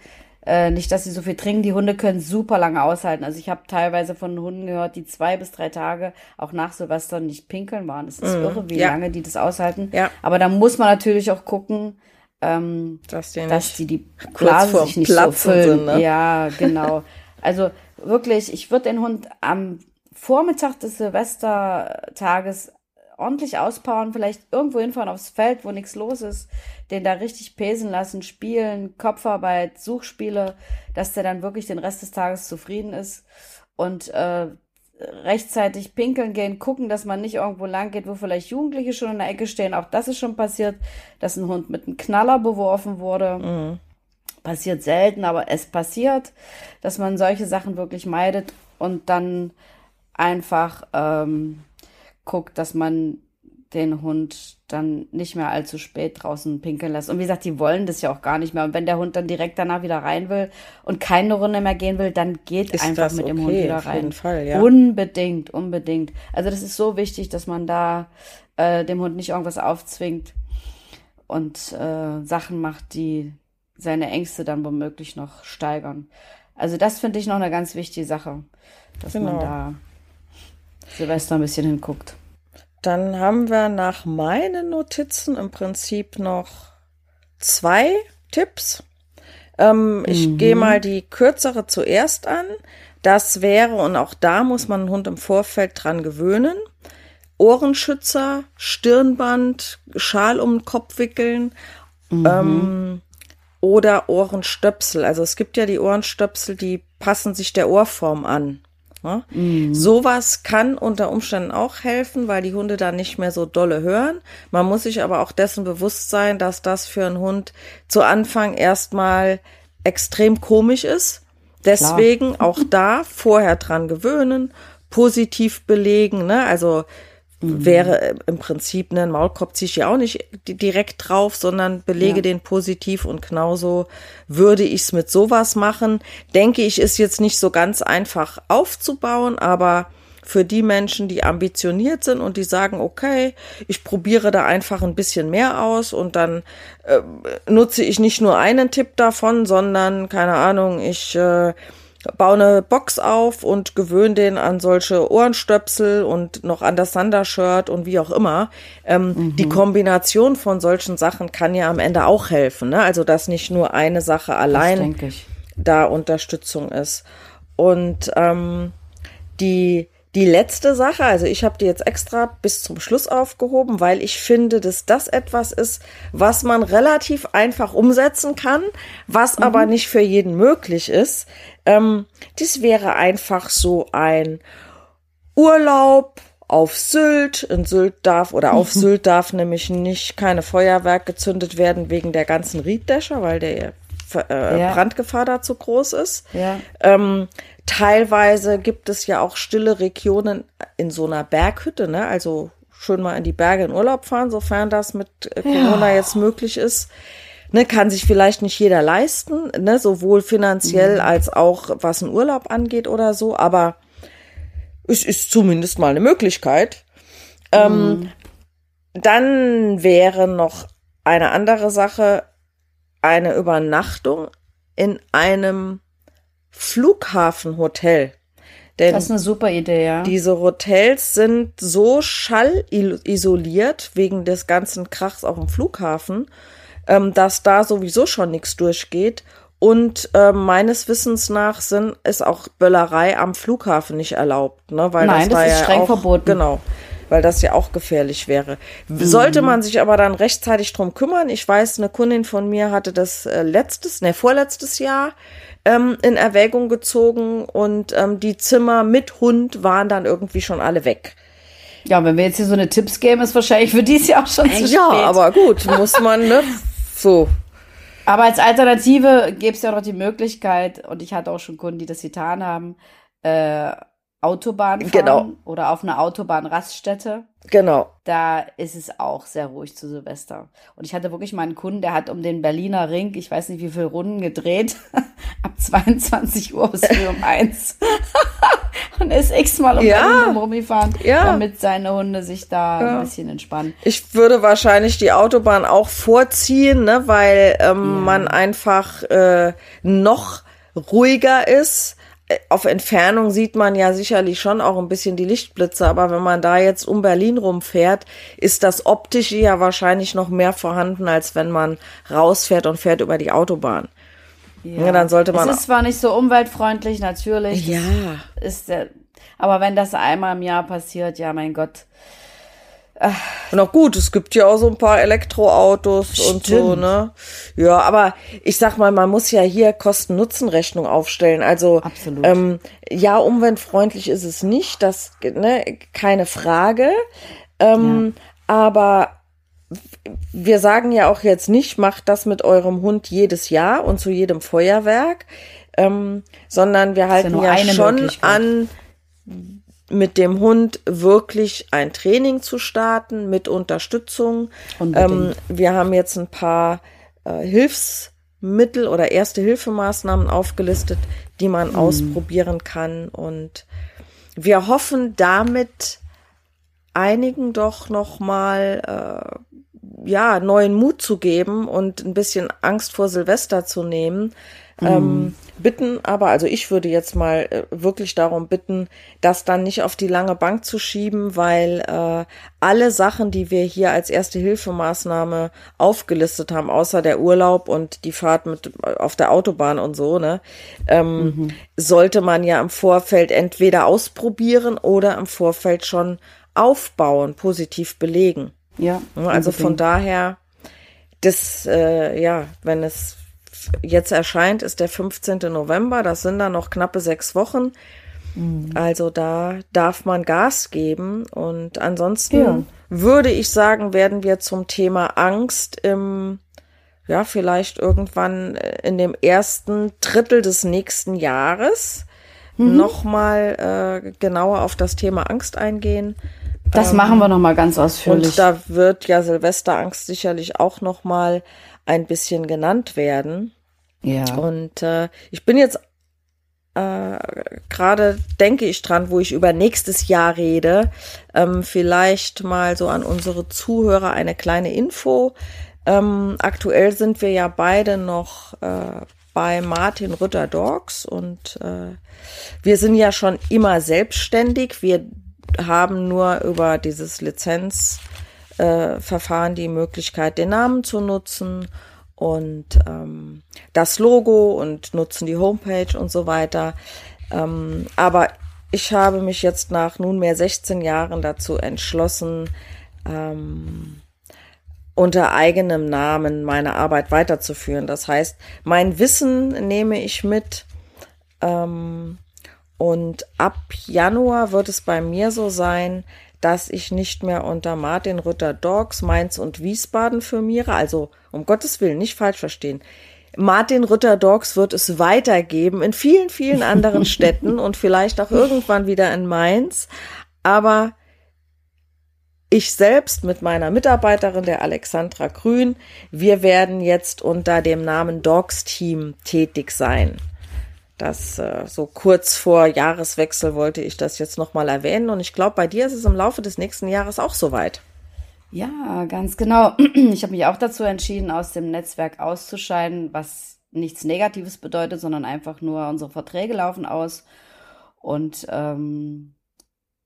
Äh, nicht, dass sie so viel trinken. Die Hunde können super lange aushalten. Also ich habe teilweise von Hunden gehört, die zwei bis drei Tage auch nach Silvester nicht pinkeln waren. Es ist mm, irre, wie ja. lange die das aushalten. Ja. Aber da muss man natürlich auch gucken, ähm, dass, die, dass die die Blase sich nicht Platzen so füllen. Sind, ne? Ja, genau. also wirklich, ich würde den Hund am Vormittag des Silvestertages ordentlich auspowern, vielleicht irgendwo hinfahren aufs Feld, wo nichts los ist, den da richtig pesen lassen, spielen, Kopfarbeit, Suchspiele, dass der dann wirklich den Rest des Tages zufrieden ist und äh, rechtzeitig pinkeln gehen, gucken, dass man nicht irgendwo lang geht, wo vielleicht Jugendliche schon in der Ecke stehen. Auch das ist schon passiert, dass ein Hund mit einem Knaller beworfen wurde. Mhm. Passiert selten, aber es passiert, dass man solche Sachen wirklich meidet und dann einfach ähm, guckt, dass man den Hund dann nicht mehr allzu spät draußen pinkeln lässt. Und wie gesagt, die wollen das ja auch gar nicht mehr. Und wenn der Hund dann direkt danach wieder rein will und keine Runde mehr gehen will, dann geht ist einfach mit okay, dem Hund wieder rein. Auf jeden Fall, ja. Unbedingt, unbedingt. Also das ist so wichtig, dass man da äh, dem Hund nicht irgendwas aufzwingt und äh, Sachen macht, die seine Ängste dann womöglich noch steigern. Also das finde ich noch eine ganz wichtige Sache, dass genau. man da Silvester ein bisschen hinguckt. Dann haben wir nach meinen Notizen im Prinzip noch zwei Tipps. Ähm, mhm. Ich gehe mal die kürzere zuerst an. Das wäre, und auch da muss man einen Hund im Vorfeld dran gewöhnen, Ohrenschützer, Stirnband, Schal um den Kopf wickeln mhm. ähm, oder Ohrenstöpsel. Also es gibt ja die Ohrenstöpsel, die passen sich der Ohrform an. Ne? Mhm. Sowas kann unter Umständen auch helfen, weil die Hunde dann nicht mehr so dolle hören. Man muss sich aber auch dessen bewusst sein, dass das für einen Hund zu Anfang erstmal extrem komisch ist. Deswegen Klar. auch da vorher dran gewöhnen, positiv belegen, ne? Also. Wäre äh, im Prinzip ne, ein Maulkorb ziehe ich ja auch nicht direkt drauf, sondern belege ja. den positiv und genauso würde ich es mit sowas machen. Denke ich, ist jetzt nicht so ganz einfach aufzubauen, aber für die Menschen, die ambitioniert sind und die sagen, okay, ich probiere da einfach ein bisschen mehr aus und dann äh, nutze ich nicht nur einen Tipp davon, sondern keine Ahnung, ich äh, baue eine Box auf und gewöhne den an solche Ohrenstöpsel und noch an das Thunder-Shirt und wie auch immer. Ähm, mhm. Die Kombination von solchen Sachen kann ja am Ende auch helfen. Ne? Also, dass nicht nur eine Sache allein da Unterstützung ist. Und ähm, die die letzte Sache, also ich habe die jetzt extra bis zum Schluss aufgehoben, weil ich finde, dass das etwas ist, was man relativ einfach umsetzen kann, was mhm. aber nicht für jeden möglich ist. Ähm, das wäre einfach so ein Urlaub auf Sylt. In Sylt darf oder auf mhm. Sylt darf nämlich nicht keine Feuerwerk gezündet werden wegen der ganzen Rieddächer, weil der äh, ja. Brandgefahr da zu groß ist. Ja. Ähm, teilweise gibt es ja auch stille Regionen in so einer Berghütte, ne? Also schön mal in die Berge in Urlaub fahren, sofern das mit äh, Corona ja. jetzt möglich ist. Ne, kann sich vielleicht nicht jeder leisten, ne, sowohl finanziell mhm. als auch was einen Urlaub angeht oder so, aber es ist zumindest mal eine Möglichkeit. Ähm, mhm. Ähm, dann wäre noch eine andere Sache, eine Übernachtung in einem Flughafenhotel. Denn das ist eine super Idee, ja. Diese Hotels sind so schallisoliert wegen des ganzen Krachs auf dem Flughafen, ähm, dass da sowieso schon nichts durchgeht. Und äh, meines Wissens nach sind, ist auch Böllerei am Flughafen nicht erlaubt, ne? Weil Nein, das, das ist ja streng auch, verboten. Genau weil das ja auch gefährlich wäre. Sollte man sich aber dann rechtzeitig drum kümmern, ich weiß, eine Kundin von mir hatte das äh, letztes, ne, vorletztes Jahr ähm, in Erwägung gezogen und ähm, die Zimmer mit Hund waren dann irgendwie schon alle weg. Ja, wenn wir jetzt hier so eine Tipps geben, ist wahrscheinlich für dies Jahr auch schon zu ja, spät. Ja, aber gut, muss man, ne? So. Aber als Alternative gäbe es ja noch die Möglichkeit, und ich hatte auch schon Kunden, die das getan haben, äh, Autobahn fahren Genau. oder auf einer Autobahnraststätte. Genau. Da ist es auch sehr ruhig zu Silvester. Und ich hatte wirklich mal einen Kunden, der hat um den Berliner Ring, ich weiß nicht wie viele Runden gedreht, ab 22 Uhr bis früh um eins. und ist x-mal um Ja. Berlin rumgefahren, Ja. damit seine Hunde sich da Ja. ein bisschen entspannen. Ich würde wahrscheinlich die Autobahn auch vorziehen, ne, weil ähm, man einfach äh, noch ruhiger ist. Äh, Auf Entfernung sieht man ja sicherlich schon auch ein bisschen die Lichtblitze, aber wenn man da jetzt um Berlin rumfährt, ist das Optische ja wahrscheinlich noch mehr vorhanden, als wenn man rausfährt und fährt über die Autobahn. Ja, dann sollte man- Es ist zwar nicht so umweltfreundlich, natürlich. Ja. Ist der, aber wenn das einmal im Jahr passiert, ja, mein Gott. Und auch gut, es gibt ja auch so ein paar Elektroautos und so, Stimmt. ne? Ja, aber ich sag mal, man muss ja hier Kosten-Nutzen-Rechnung aufstellen. Also Absolut. Ähm, ja, umweltfreundlich ist es nicht, das ne, keine Frage. Ähm, Aber wir sagen ja auch jetzt nicht, macht das mit eurem Hund jedes Jahr und zu jedem Feuerwerk, ähm, sondern wir halten ja, eine schon an, mit dem Hund wirklich ein Training zu starten mit Unterstützung. Ähm, wir haben jetzt ein paar äh, Hilfsmittel oder erste Hilfemaßnahmen aufgelistet, die man ausprobieren kann. Und wir hoffen damit einigen doch noch mal äh, ja neuen Mut zu geben und ein bisschen Angst vor Silvester zu nehmen. Ähm, bitten aber, also ich würde jetzt mal äh, wirklich darum bitten, das dann nicht auf die lange Bank zu schieben, weil äh, alle Sachen, die wir hier als erste Hilfemaßnahme aufgelistet haben, außer der Urlaub und die Fahrt mit äh, auf der Autobahn und so, ne, ähm, sollte man ja im Vorfeld entweder ausprobieren oder im Vorfeld schon aufbauen, positiv belegen. ja. Also von unbedingt. daher, das, äh, ja, wenn es jetzt erscheint, ist der 15. November, das sind dann noch knappe sechs Wochen. Mhm. Also da darf man Gas geben. Und ansonsten Ja. würde ich sagen, werden wir zum Thema Angst im, ja, vielleicht irgendwann in dem ersten Drittel des nächsten Jahres Mhm. nochmal äh, genauer auf das Thema Angst eingehen. Das machen wir noch mal ganz ausführlich. Und da wird ja Silvesterangst sicherlich auch noch mal ein bisschen genannt werden. ja. Und äh, ich bin jetzt äh, gerade denke ich dran, wo ich über nächstes Jahr rede, ähm, vielleicht mal so an unsere Zuhörer eine kleine Info. Ähm, aktuell sind wir ja beide noch äh, bei Martin Rütter Dogs und äh, wir sind ja schon immer selbstständig. Wir haben nur über dieses Lizenzverfahren äh, Verfahren die Möglichkeit, den Namen zu nutzen und ähm, das Logo und nutzen die Homepage und so weiter. Ähm, aber ich habe mich jetzt nach nunmehr 16 Jahren dazu entschlossen, ähm, unter eigenem Namen meine Arbeit weiterzuführen. Das heißt, mein Wissen nehme ich mit. Ähm, und ab Januar wird es bei mir so sein, dass ich nicht mehr unter Martin Rütter Dogs Mainz und Wiesbaden firmiere. Also um Gottes Willen, nicht falsch verstehen. Martin Rütter Dogs wird es weitergeben in vielen, vielen anderen Städten und vielleicht auch irgendwann wieder in Mainz. Aber ich selbst mit meiner Mitarbeiterin, der Alexandra Grün, wir werden jetzt unter dem Namen Dogs Team tätig sein. Das äh, so kurz vor Jahreswechsel wollte ich das jetzt nochmal erwähnen und ich glaube, bei dir ist es im Laufe des nächsten Jahres auch soweit. Ja, ganz genau. Ich habe mich auch dazu entschieden, aus dem Netzwerk auszuscheiden, was nichts Negatives bedeutet, sondern einfach nur unsere Verträge laufen aus. Und ähm,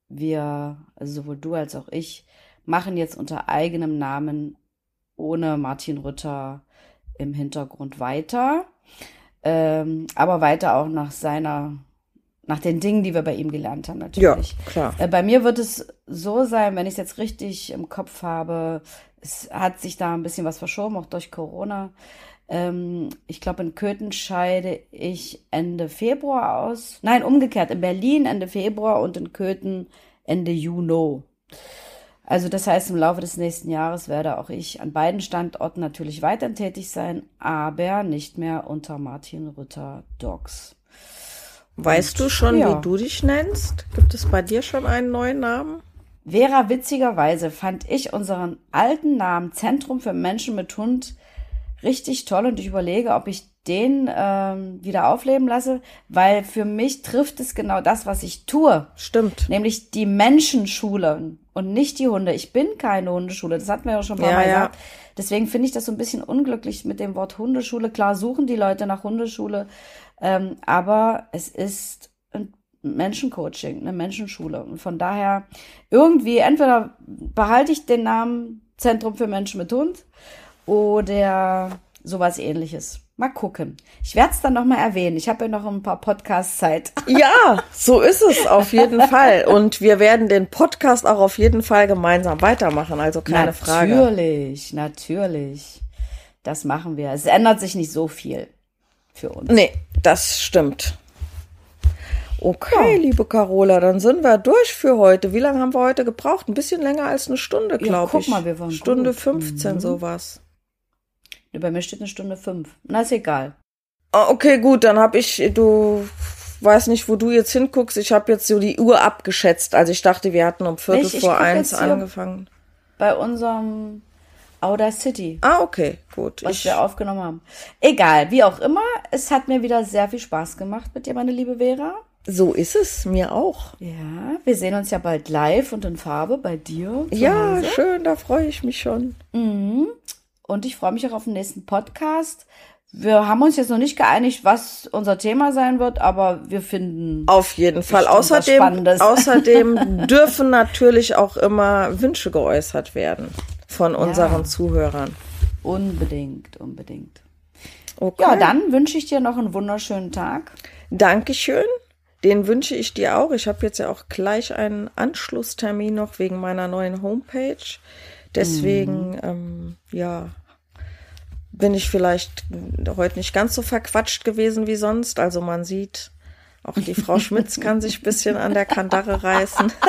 wir, also sowohl du als auch ich, machen jetzt unter eigenem Namen ohne Martin Rütter im Hintergrund weiter. Ähm, aber weiter auch nach seiner, nach den Dingen, die wir bei ihm gelernt haben, natürlich. klar. Äh, Bei mir wird es so sein, wenn ich es jetzt richtig im Kopf habe, es hat sich da ein bisschen was verschoben, auch durch Corona. Ähm, ich glaube, in Köthen scheide ich Ende Februar aus. Nein, umgekehrt. In Berlin Ende Februar und in Köthen Ende Juni. Also das heißt, im Laufe des nächsten Jahres werde auch ich an beiden Standorten natürlich weiterhin tätig sein, aber nicht mehr unter Martin Rütter Dogs. Weißt du schon, ja. wie du dich nennst? Gibt es bei dir schon einen neuen Namen? Vera, witzigerweise fand ich unseren alten Namen Zentrum für Menschen mit Hund richtig toll und ich überlege, ob ich den ähm, wieder aufleben lasse, weil für mich trifft es genau das, was ich tue. Stimmt. Nämlich die Menschenschule und nicht die Hunde. Ich bin keine Hundeschule, das hatten wir ja schon paar Ja, Mal ja. gesagt. Deswegen finde ich das so ein bisschen unglücklich mit dem Wort Hundeschule. Klar suchen die Leute nach Hundeschule, ähm, aber es ist ein Menschencoaching, eine Menschenschule. Und von daher irgendwie, entweder behalte ich den Namen Zentrum für Menschen mit Hund oder sowas ähnliches. Mal gucken. Ich werde es dann nochmal erwähnen. Ich habe ja noch ein paar Podcasts Zeit. Ja, so ist es auf jeden Fall. Und wir werden den Podcast auch auf jeden Fall gemeinsam weitermachen. Also keine Frage. Natürlich, natürlich. Das machen wir. Es ändert sich nicht so viel für uns. Nee, das stimmt. Okay, liebe Carola, dann sind wir durch für heute. Wie lange haben wir heute gebraucht? Ein bisschen länger als eine Stunde, glaube guck ich. mal, wir waren Stunde gut. 15, sowas. Bei mir steht eine Stunde fünf. Na, ist egal. Ah, Okay, gut, dann habe ich, du weiß nicht, wo du jetzt hinguckst. Ich habe jetzt so die Uhr abgeschätzt. Also ich dachte, wir hatten um Viertel ich vor guck eins angefangen. Bei unserem Outer City, Ah, okay, gut. was Ich, wir aufgenommen haben. Egal, wie auch immer. Es hat mir wieder sehr viel Spaß gemacht mit dir, meine liebe Vera. so ist es, mir auch. Ja, wir sehen uns ja bald live und in Farbe bei dir. Ja, Hause. schön, da freue ich mich schon. Und ich freue mich auch auf den nächsten Podcast. Wir haben uns jetzt noch nicht geeinigt, was unser Thema sein wird, aber wir finden. Auf jeden Fall. Außerdem, außerdem dürfen natürlich auch immer Wünsche geäußert werden von unseren Zuhörern. Unbedingt, unbedingt. Okay. Ja, dann wünsche ich dir noch einen wunderschönen Tag. Dankeschön. Den wünsche ich dir auch. Ich habe jetzt ja auch gleich einen Anschlusstermin noch wegen meiner neuen Homepage. Deswegen, ähm, ja, bin ich vielleicht heute nicht ganz so verquatscht gewesen wie sonst. Also man sieht, auch die Frau Schmitz kann sich ein bisschen an der Kandare reißen.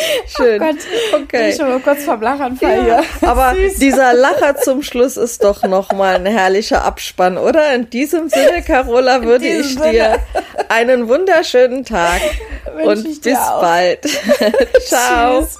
Schön. Oh Gott, bin okay. ich schon mal kurz vom Lachanfall hier. Aber dieser Lacher zum Schluss ist doch nochmal ein herrlicher Abspann, oder? In diesem Sinne, Carola, würde ich Sinne. dir einen wunderschönen Tag Wünsch und bis auch. bald. Ciao. Tschüss.